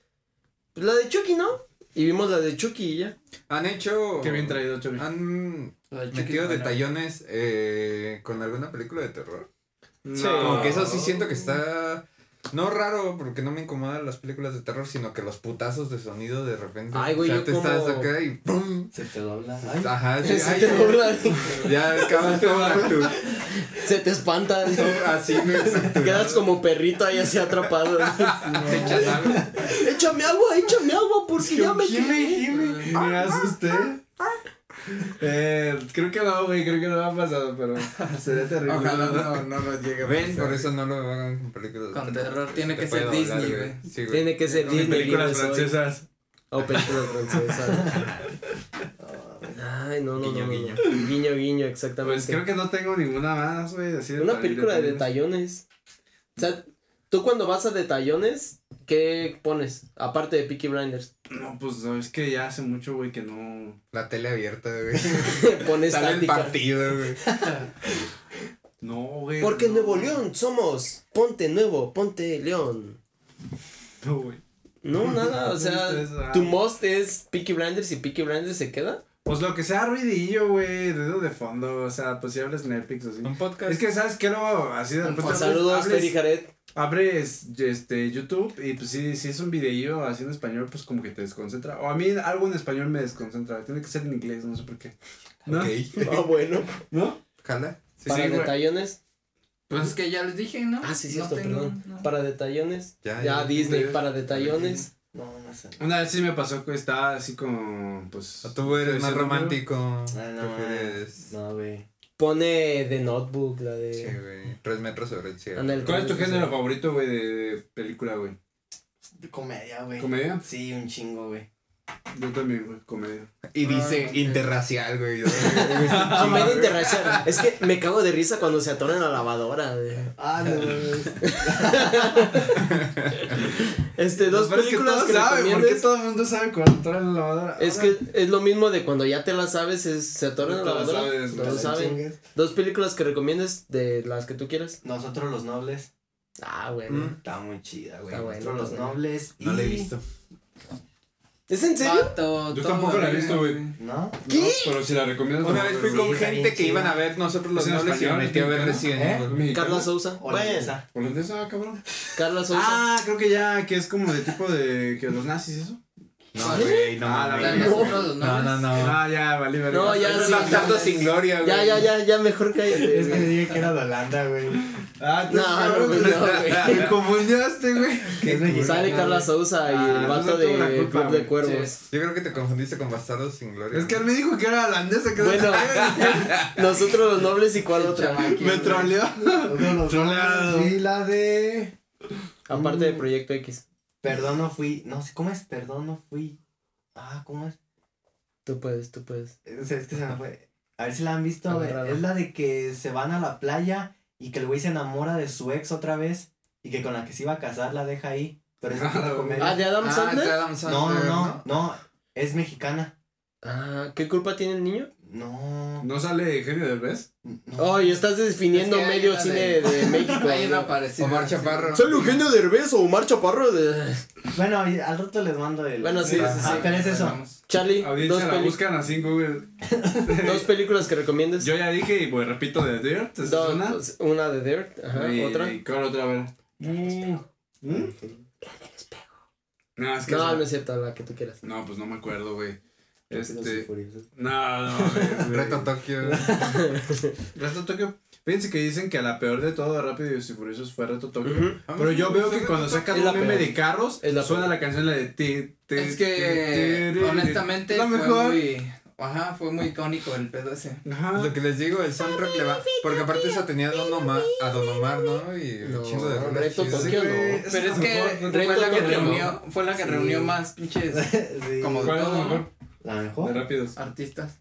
Pues la de Chucky, ¿no? Y vimos la de Chucky y ya. Han hecho. Qué bien traído, Chucky. Han Chucky metido detallones eh, con alguna película de terror. No. Sí. Como que eso sí siento que está. No raro, porque no me incomodan las películas de terror, sino que los putazos de sonido de repente. Ay, güey, o sea, yo te como- estás acá y ¡pum! Se te dobla. Ay, Ajá, sí, Se ay, te dobla, Ya acabaste de tu. se te espanta. Así me Quedas como perrito ahí así atrapado. (laughs) Te echas algo. échame agua, échame agua, porque ya me quemé. Me asusté. Eh, creo que no, güey, creo que no me ha pasado, pero sería terrible. Ojalá no, no nos llegue Ven, por eso no lo hagan con películas de Con terror, tiene que ser Disney, güey. Sí. Tiene que ser Disney películas francesas. O películas francesas. (laughs) Ay, no, no, Guiño, no, guiño. Guiño, guiño, exactamente. Pues creo que no tengo ninguna más, güey. Una película de detallones. O sea, tú cuando vas a detallones, ¿qué pones? Aparte de Peaky Blinders. No, pues no, es que ya hace mucho, güey, que no. La tele abierta, güey. (laughs) pones Sale el partido, güey. (laughs) No, güey. Porque no. Nuevo León somos. Ponte nuevo, ponte León. No, güey. No, nada, o (laughs) sea, tu most es Peaky Blinders y Peaky Blinders se queda. Pues lo que sea ruidillo, güey, ruido de fondo, o sea, pues si hablas Netflix o así. Un podcast. Es que, ¿sabes qué? Luego, así de repente. Pues saludos, Feri Jared. Abres este YouTube y pues si, si es un videillo así en español, pues como que te desconcentra. O a mí algo en español me desconcentra. Tiene que ser en inglés, no sé por qué. ¿No? Ok. (laughs) Ah, bueno. ¿No? Jala. Sí, Para sí, detallones. Pues es que ya les dije, ¿no? Ah, sí, No cierto, tengo- perdón. no. Para detallones. Ya, Ya, ya. Disney, Sí. para detallones. no, no sé. Una vez sí me pasó que estaba así como, pues... Tú eres más romántico. Ah, no, no, güey. Pone The Notebook, la de. Sí, güey. Tres metros sobre el cielo. ¿Cuál es tu género favorito, güey, de, de película, güey? Comedia, güey. ¿Comedia? Sí, un chingo, güey. Yo también, güey, comedia. Y (laughs) dice Ah, interracial, güey. Comedia interracial. Es que me cago de risa cuando se atoran la lavadora. de- Ah, no, (laughs) Este, dos Pero es que películas que, saben, ¿por qué todo el mundo sabe cuando trae la lavadora? Es que es lo mismo de cuando ya te la sabes, es, se atoran la lavadora. saben, Todos todos saben. Dos películas que recomiendes de las que tú quieras. Nosotros los nobles. Ah, bueno. Mm. Está muy chida, güey. Está bueno, Nosotros los bueno. nobles. No la he visto. ¿Es en serio? Yo tampoco la he visto, güey. ¿No? ¿Qué? No, pero si la recomiendas... Una no, vez fui con Sí, gente que iban a ver nosotros los ¿Es en nobles y me metí a ver ¿Es Resident ¿Eh? Carla Sousa. Holandesa. ¿Holandesa, cabrón? Carla Sousa. Ah, creo que ya, que es como de tipo de que los nazis, ¿eso? No, güey, no Ah, No, nobles. no, no. Ah, ya, vale, vale. No, ya, sí, sin gloria, güey. Ya, ya, ya, ya, mejor cállate. Es que dije que era de Holanda, güey. Ah, No, no, pues no, güey. (laughs) Me confundiste, güey. Sale Carla. Sousa y Ah, el vato de culpa, Club de. Cuervos. Yo creo que te confundiste con bastardos sin gloria. Es que él me dijo que era holandesa. Que Bueno, (laughs) nosotros los nobles y cuál otra. Me troleó. Troleado. Y la de. Aparte de Proyecto X. Perdón, no fui. No sé, ¿cómo es? Perdón, no fui. Ah, ¿cómo es? Tú puedes, tú puedes. Es, es que se me fue. A ver si la han visto, güey. Es la de que se van a la playa y que el güey se enamora de su ex otra vez y que con la que se iba a casar la deja ahí. Pero es de Ah, comedia. Ah, de Adam Ah, de Sandler. Adam No, Sandler, no, no, no. Es mexicana. Ah, ¿qué culpa tiene el niño? No. ¿No sale Eugenio Derbez? no. Oh, y estás definiendo Es que hay medio cine de- de, (laughs) México. Hay una ¿no? parecida. Omar Chaparro. Soy Eugenio Derbez o Omar Chaparro de Bueno, al rato les mando el. Bueno, sí, sí, Ah, sí. pero es eso. Vamos. Charlie. Dos, la buscan así en Google. (laughs) dos películas que recomiendes. Yo ya dije y pues repito de Dirt. ¿Es Dos, una? pues, una de Dirt, ajá, y, otra. ¿Y cuál otra? A ver. ¿Mm? No, es que. No, no es cierto, la que tú quieras. No, pues no me acuerdo, güey. Este. No, no, (laughs) mames, güey. Reto Tokio. (laughs) Reto Tokio. Fíjense que dicen que la peor de todo de Rápidos y Furiosos fue Reto Tokio. Pero yo veo que cuando sacan un meme de carros, Es la suena la canción la de ti, ti, Es que, honestamente, la fue mejor. muy. Ajá, fue muy icónico el pedo ese. Ajá. Lo que les digo, el soundtrack le va. Porque aparte esa tenía a Don Omar, a Don Omar ¿no? Y un chingo de rolas Reto chidas. Tokio no. Pero es que fue la que reunió, fue la que Sí. reunió más pinches (laughs) Sí. como de ¿Cuál es la todo, mejor? La De mejor. Rápidos. artistas.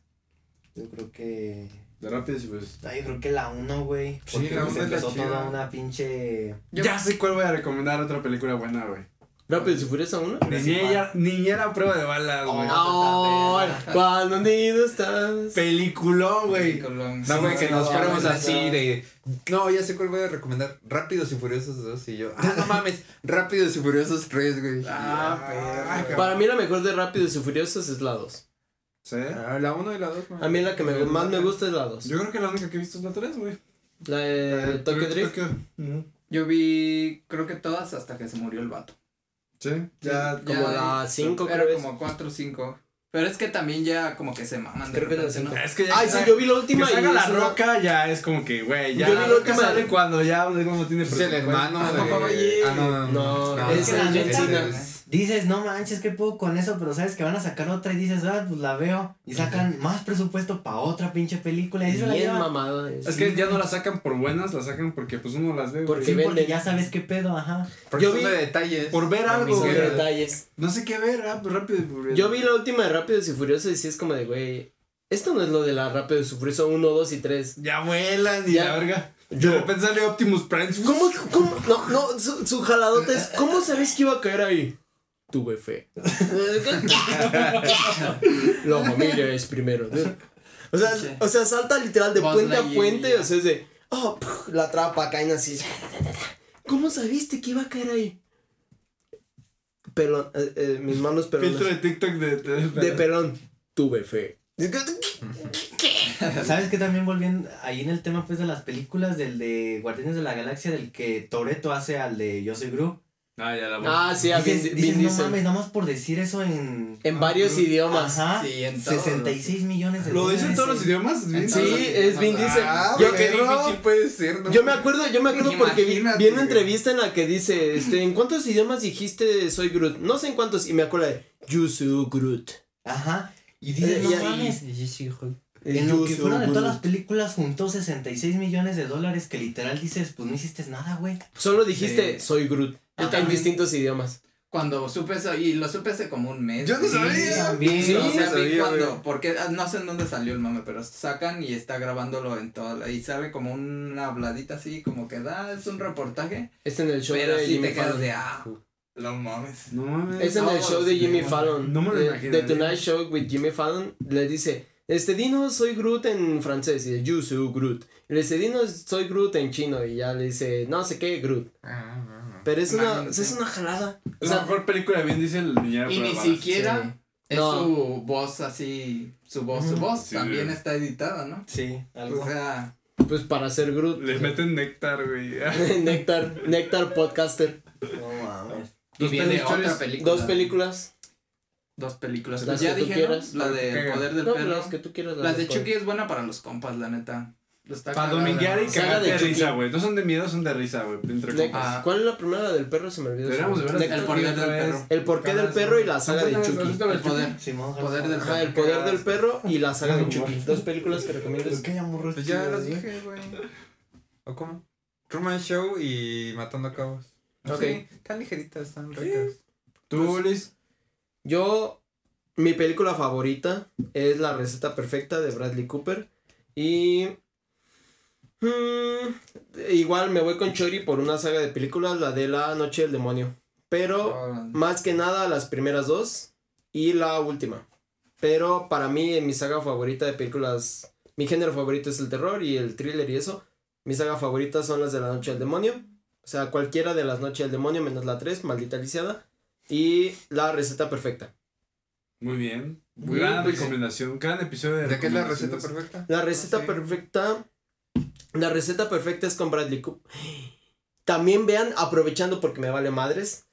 Yo creo que. De Rápidos y Furiosos. Ay, yo creo que la 1, güey. Sí, Porque la pues, uno es la chida. toda una pinche. Yo- Ya sé cuál voy a recomendar otra película buena, güey. Rápido y Furioso uno. Niñera, niñera a prueba de balas, güey. Oh. Ay, cuando nido estás. Peliculón, güey. No, güey, que nos no, fuéramos no, así no. de. No, ya sé cuál voy a recomendar. Rápidos y Furiosos 2. Y yo, ah, no mames. Rápidos y Furiosos 3, güey. Ah, Ah, pero. Para mí la mejor de Rápidos y Furiosos es la 2. ¿Sí? Ah, la 1 y la 2, A mí la que me, más me gusta es la 2. Yo creo que la única que he visto es la 3, güey. La de Tokyo Drift. Yo vi, creo que todas hasta que se murió el vato. Sí, ya. Ya, Como la 5 Era creo es. como 4 o 5. Pero es que también ya como que se maman. Creo que es la repente, cinco. ¿no? Es que ya. Ay, sí, yo vi la última que y salga la es una- roca ya es como que, güey, ya. Yo vi la última- sale cuando ya no tiene Es el hermano Ah, de. no. Ah, no, No, no. es que la el John Cena. Es- Dices, no manches, ¿qué puedo con eso? Pero sabes que van a sacar otra y dices, ah, pues la veo. Y sacan más presupuesto para otra pinche película. Y Bien mamada. es. Que ya no la sacan por buenas, la sacan porque pues uno las ve, güey. Porque Sí, porque ya sabes qué pedo, ajá. Porque Yo son vi- de detalles. Por ver algo, Son güey. detalles. No sé qué ver, ah, pues rápido y furioso. Yo vi la última de Rápidos y Furiosos y sí es como de, güey, esto no es lo de la Rápidos y Furiosos 1, 2 y 3. Ya vuelan y Ya. la verga. Yo- De repente sale Optimus Prime. ¿Cómo, cómo, no, no, su, su jaladota es, ¿cómo sabes que iba a caer ahí? Tuve fe. (laughs) La familia es primero. O sea, Sí. o sea, salta literal de puente a puente, o sea, es de, oh, puf, la trapa, caen así. ¿Cómo sabiste que iba a caer ahí? Pelón, eh, eh, mis manos pelonas. Filtro de TikTok de, de, De pelón, tuve fe. (laughs) ¿Sabes que también volviendo ahí en el tema pues de las películas del de Guardianes de la Galaxia del que Toreto hace al de Yo soy Gru? Ah, ya la voy. Ah, sí, a Vin, dices, Vin dices, no mames, nada más por decir eso en En varios idiomas. Ajá. Sí, en todos 66 millones de ¿Lo dólares. dicen todos los idiomas? Sí, los es Vin. Diesel. Ah, yo, qué que- difícil puede ser, ¿no? yo me acuerdo, yo me acuerdo porque vi, Imagínate, vi una güey. entrevista en la que dice, este, ¿en cuántos idiomas dijiste soy Groot? No sé en cuántos, y me acuerdo de Yusu Groot. Ajá. Y dices, Eh, no ya- mames. Eh, En lo que fueron de todas las películas juntó 66 millones de dólares que literal dices, pues no hiciste nada, güey. Solo dijiste soy Groot. Yo en distintos idiomas. Cuando supe eso, y lo supe hace como un mes. Yo no Sí, sabía. También. Sí, o sea, sabía, cuando, güey. porque ah, no sé en dónde salió el mame, pero sacan y está grabándolo en toda la, y sale como una habladita así, como que da, es un reportaje, Es en el show pero de sí Jimmy te quedas de, ah, no mames. No mames. Es en el show de Jimmy no, Fallon. no me lo de, imaginaría. de Tonight Show with Jimmy Fallon. Le dice, este, dinos soy Groot en francés. Y dice, Yusu Groot. Y le dice, dinos soy Groot en chino. Y ya le dice, no sé qué, Groot. Ah, no, no. Pero es una, es una jalada. Es la sea, mejor película de Vin Diesel, Niñera a Y ni siquiera sí. es No. su voz así, su voz, su voz Sí, también está editada, ¿no? Sí, algo. O sea, pues para ser Groot. Le meten néctar, güey. (laughs) Néctar, Néctar Podcaster. No mames. y viene otra película. Dos películas. Dos películas. Las Pues ya que tú dije. La Las que de. Poder del No, Perro. las que tú quieras. Las de escojo. Chucky es buena para los compas, la neta. Para dominguear y cagarte de de risa, güey. No son de miedo, son de risa, güey. Entre Ne- compas. Ah. ¿Cuál es la primera del perro? Se me olvidó. De. El poder del perro. El porqué del perro y la saga de Chucky. El poder. Poder del Ajá, el poder del perro y la saga de Chucky. Dos películas que recomiendas. Es que ya Pues ya las dije, güey. ¿O cómo? Truman Show y Matando a Cabos. Ok. Tan ligeritas, tan ricas. ¿Tú, Liz? Yo, mi película favorita es La receta perfecta de Bradley Cooper. Y. mm, igual me voy con Chori por una saga de películas, la de La Noche del Demonio. Pero Oh, más que nada las primeras dos y la última. Pero para mí, mi saga favorita de películas, mi género favorito es el terror y el thriller y eso. Mi saga favorita son las de la noche del demonio. O sea, cualquiera de las noches del demonio menos la 3, maldita lisiada. Y la receta perfecta. Muy bien. Muy gran bien, recomendación. Gran episodio de ¿De qué es la receta perfecta? La receta sí. perfecta. La receta perfecta es con Bradley Cooper. También vean, aprovechando porque me vale madres.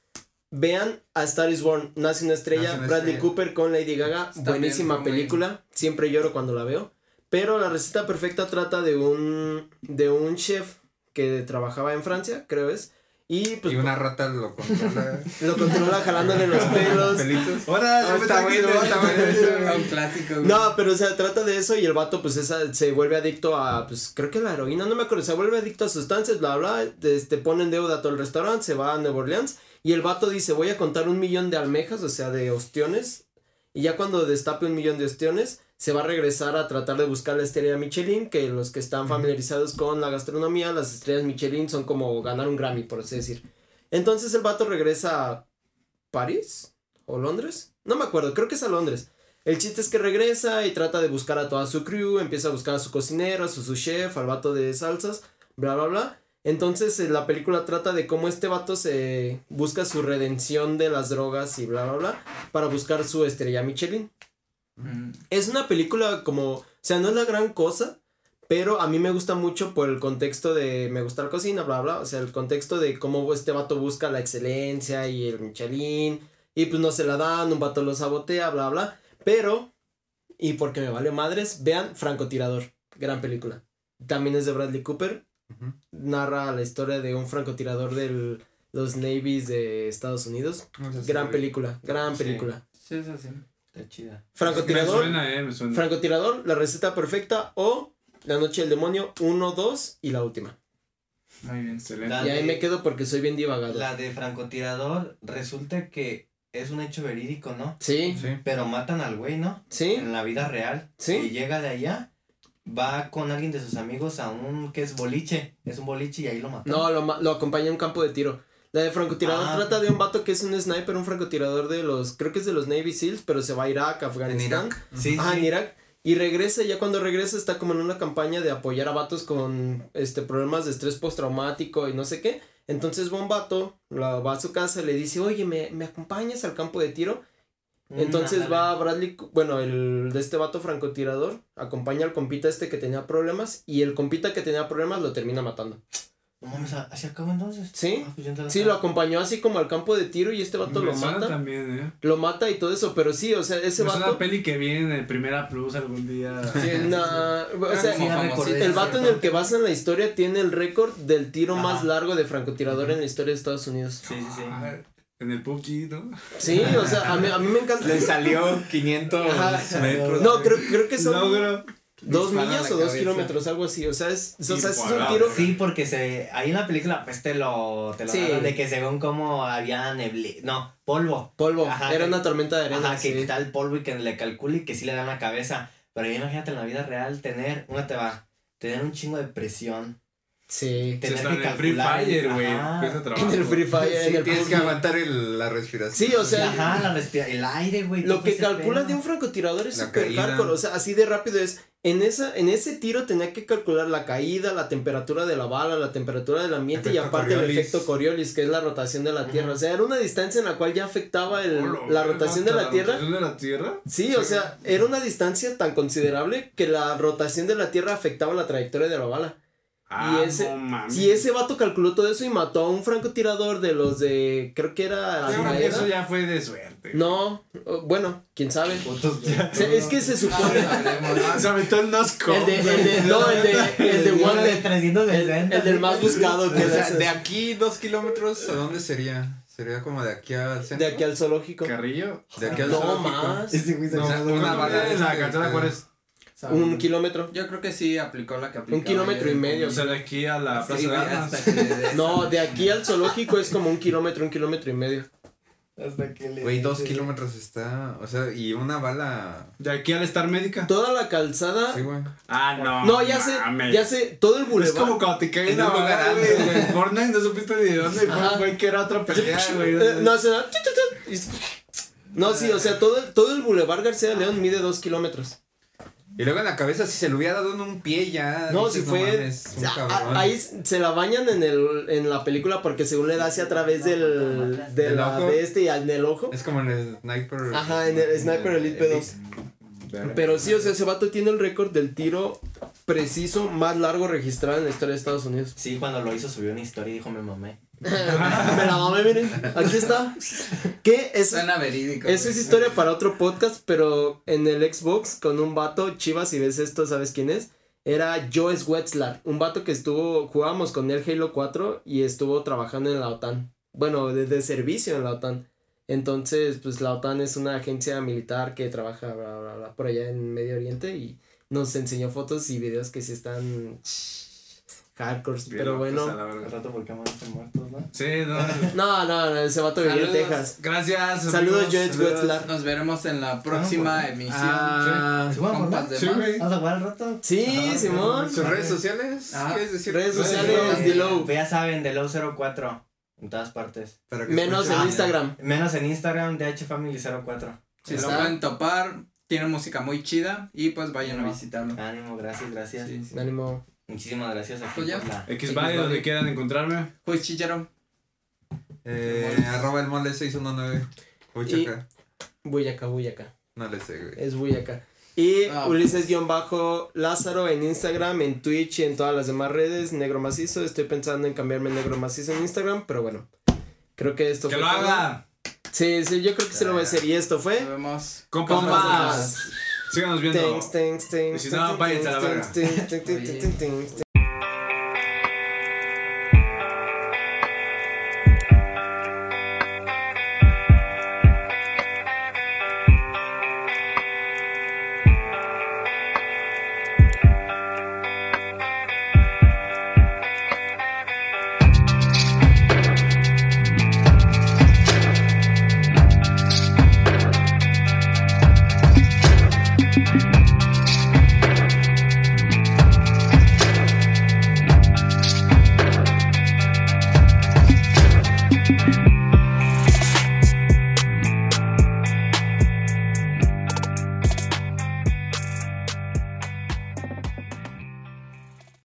Vean a Star is Born, Nace una estrella, Nace una Bradley estrella. Cooper con Lady Gaga, Está buenísima bien, película, siempre lloro cuando la veo. Pero la receta perfecta trata de un de un chef que trabajaba en Francia, creo es, y pues y una rata lo (laughs) controla. lo controla jalándole los pelos. Pelitos. Ahora, Ah, está bueno, está bueno eso. Un clásico, güey. No, pero o sea, trata de eso y el vato pues esa, se vuelve adicto a, pues creo que la heroína, no me acuerdo, se vuelve adicto a sustancias, bla, bla, este, pone en deuda a todo el restaurante, se va a Nueva Orleans y el vato dice, voy a contar un millón de almejas, o sea, de ostiones, y ya cuando destape un millón de ostiones, se va a regresar a tratar de buscar la estrella Michelin, que los que están familiarizados con la gastronomía, las estrellas Michelin son como ganar un Grammy, por así decir. Entonces el vato regresa a París o Londres, no me acuerdo, creo que es a Londres. El chiste es que regresa y trata de buscar a toda su crew, empieza a buscar a su cocinero, a su, su chef, al vato de salsas, bla, bla, bla. Entonces eh, la película trata de cómo este vato se busca su redención de las drogas y bla, bla, bla, para buscar su estrella Michelin. Mm. Es una película como, o sea, no es la gran cosa, pero a mí me gusta mucho por el contexto de, me gusta la cocina, bla, bla, o sea, el contexto de cómo este vato busca la excelencia y el Michelin, y pues no se la dan, un vato lo sabotea, bla, bla, pero, y porque me vale madres, vean Francotirador, gran película. También es de Bradley Cooper, narra la historia de un francotirador de los Navies de Estados Unidos. No sé si Gran película, gran Sí. película. Sí, eso sí. Está chida. Me Francotirador. suena, eh, me suena. Francotirador, la receta perfecta o La Noche del Demonio 1, 2 y la última. Muy bien. Excelente. La- Y ahí de- me quedo porque soy bien divagado. La de francotirador resulta que es un hecho verídico, ¿no? Sí, Sí. Pero matan al güey, ¿no? sí, En la vida real. Sí. Y llega de allá, va con alguien de sus amigos a un que es boliche. Es un boliche y ahí lo matan. no, lo, lo acompaña en un campo de tiro. La de francotirador Ah. trata de un vato que es un sniper, un francotirador de los, creo que es de los Navy SEALs, pero se va a Irak, Afganistán. Irak. Sí, Ajá, sí. en Irak. Y regresa, ya cuando regresa está como en una campaña de apoyar a vatos con este problemas de estrés postraumático y no sé qué. Entonces va un vato, la- va a su casa y le dice, oye, ¿me, ¿me acompañas al campo de tiro? Mm, Entonces ándale. va Bradley, bueno, el de este vato francotirador, acompaña al compita este que tenía problemas y el compita que tenía problemas lo termina matando. No mames, ¿así acabó entonces? Sí. Ah, pues Sí, lo acompañó así como al campo de tiro y este vato Me lo mata. también, eh. Lo mata y todo eso, pero sí, o sea, ese Es una vato... peli que viene en Primera Plus algún día. (laughs) Nah, o Ah, sea, sí. El vato en el que basan la historia tiene el récord del tiro Ajá. más largo de francotirador en la historia de Estados Unidos. Sí, sí, sí. Ah, En el PUBG, ¿no? Sí, o sea, a mí, a mí me encanta. Le salió 500 Ajá. metros. No, creo, creo que son Logro. Dos millas la o dos cabeza. kilómetros, algo así. O sea, es, o sea, es un tiro. Sí, porque se ahí en la película pues te lo te lo Sí. de que según como había neblina, no, polvo. Polvo, Ajá, era que- una tormenta de arena. Ajá, que sí. quita el polvo y que le calcule y que sí le dan la cabeza. Pero ahí imagínate en la vida real tener, una te va, tener un chingo de presión. Sí. Tener está que en el Free Fire, güey. En el Free Fire, Sí, en el tienes que aguantar el- la respiración. Sí, o sea, Ajá, la respira, el aire, güey. Lo que ese calcula pedo. de un francotirador es súper hardcore, o sea, así de rápido es. En esa, en ese tiro tenía que calcular la caída, la temperatura de la bala, la temperatura del ambiente y aparte el efecto Coriolis, que es la rotación de la Tierra. O sea, era una distancia en la cual ya afectaba el, Hola, la rotación de la ¿La Tierra. rotación de la Tierra? Sí, o sea, era una distancia tan considerable que la rotación de la Tierra afectaba la trayectoria de la bala. Ah, ese- no mames. Si ese vato calculó todo eso y mató a un francotirador de los de, creo que era Yo creo que Al-Qaeda. eso ya fue de suerte. No, bueno, quién sabe. Sea, es que se supone. Ah, se aventó el Nosco. El de, el de, no, el de, el de Uno de Wanted. 360. El, el del más buscado que O sea, es de aquí dos kilómetros, ¿a dónde sería? Sería como de aquí al centro. de aquí al zoológico. Carrillo. De aquí al No zoológico. más. Se No, de- una bala de la este, carretera Juárez. Un kilómetro. Yo creo que sí aplicó la que aplicó. Un kilómetro y medio. O sea, de aquí a la Plaza Sí, de Armas. hasta que No, de aquí al zoológico es como un kilómetro, un kilómetro y medio. Hasta que le. Güey, dos kilómetros está. O sea, y una bala. De aquí al Star Médica. Toda la calzada. Sí, güey. Ah, no. No, ya sé, ya sé, todo el Es bulevar. como cuando te cae En una un lugar güey. Fortnite no supiste ni de dónde güey, que era otra pelea, güey. Eh, no, se da. No, sí, o sea, todo, el- todo el Boulevard García de León mide dos kilómetros. Y luego en la cabeza, si se le hubiera dado en un pie ya. No, dices, si fue. mames, un a- ahí se la bañan en el en la película porque según le da hacia a través del. de ¿Del la ojo? de este y al del ojo. Es como en el Sniper. Ajá, en el Sniper Elite B2. Pero sí, o sea, ese vato tiene el récord del tiro preciso más largo registrado en la historia de Estados Unidos. Sí, cuando lo hizo subió una historia y dijo me mamé. Me la mamé, miren. Aquí está. ¿Qué? Eso, Suena verídico. eso es historia para otro podcast, pero en el Xbox con un vato, Chivas, si ves esto, ¿sabes quién es? Era Joe Wetzlar, un vato que estuvo, jugábamos con él Halo 4 y estuvo trabajando en la OTAN. Bueno, de, de servicio en la OTAN. Entonces, pues la OTAN es una agencia militar que trabaja bla, bla, bla, por allá en Medio Oriente y nos enseñó fotos y videos que sí están hardcore, pero bueno. Al rato porque aman están muertos, ¿no? Sí, no. (laughs) No, no, no, ese vato vivía en. Texas. Gracias. Saludos, Saludos. Wetzlar. Nos veremos en la próxima emisión. Ah, ¿Se más? de Sí, más. güey. ¿Vamos a jugar al rato? Sí, Ajá, Simón. ¿Sus redes sociales? Ah, ¿Quieres decir? redes sociales, Eh, Dilo. pues ya saben, de Low 04 en todas partes. Menos en. Instagram. Menos en Instagram, DHFamily04. Si lo pueden topar, tiene música muy chida y pues vayan a visitarlo. Ánimo, gracias, gracias. Sí, sí. Ánimo. Muchísimas gracias Pues ya. por la... Xbody, donde quieran encontrarme. Pues Chicharo. Eh, arroba el mole 619. Uchaca. Buyaca, Buyaca. No le sé, güey. Es Buyaca. Y Ah, Ulises-Lázaro en Instagram, en Twitch y en todas las demás redes. Negro Macizo. Estoy pensando en cambiarme Negro Macizo en Instagram, pero bueno. Creo que esto Que fue lo todo. haga. Sí, sí, yo creo que se lo voy a hacer. Y esto Nos fue. vemos. Compas. Compas. Síganos viendo. Thanks, thanks, Y si no, váyanse a la thanks, verga.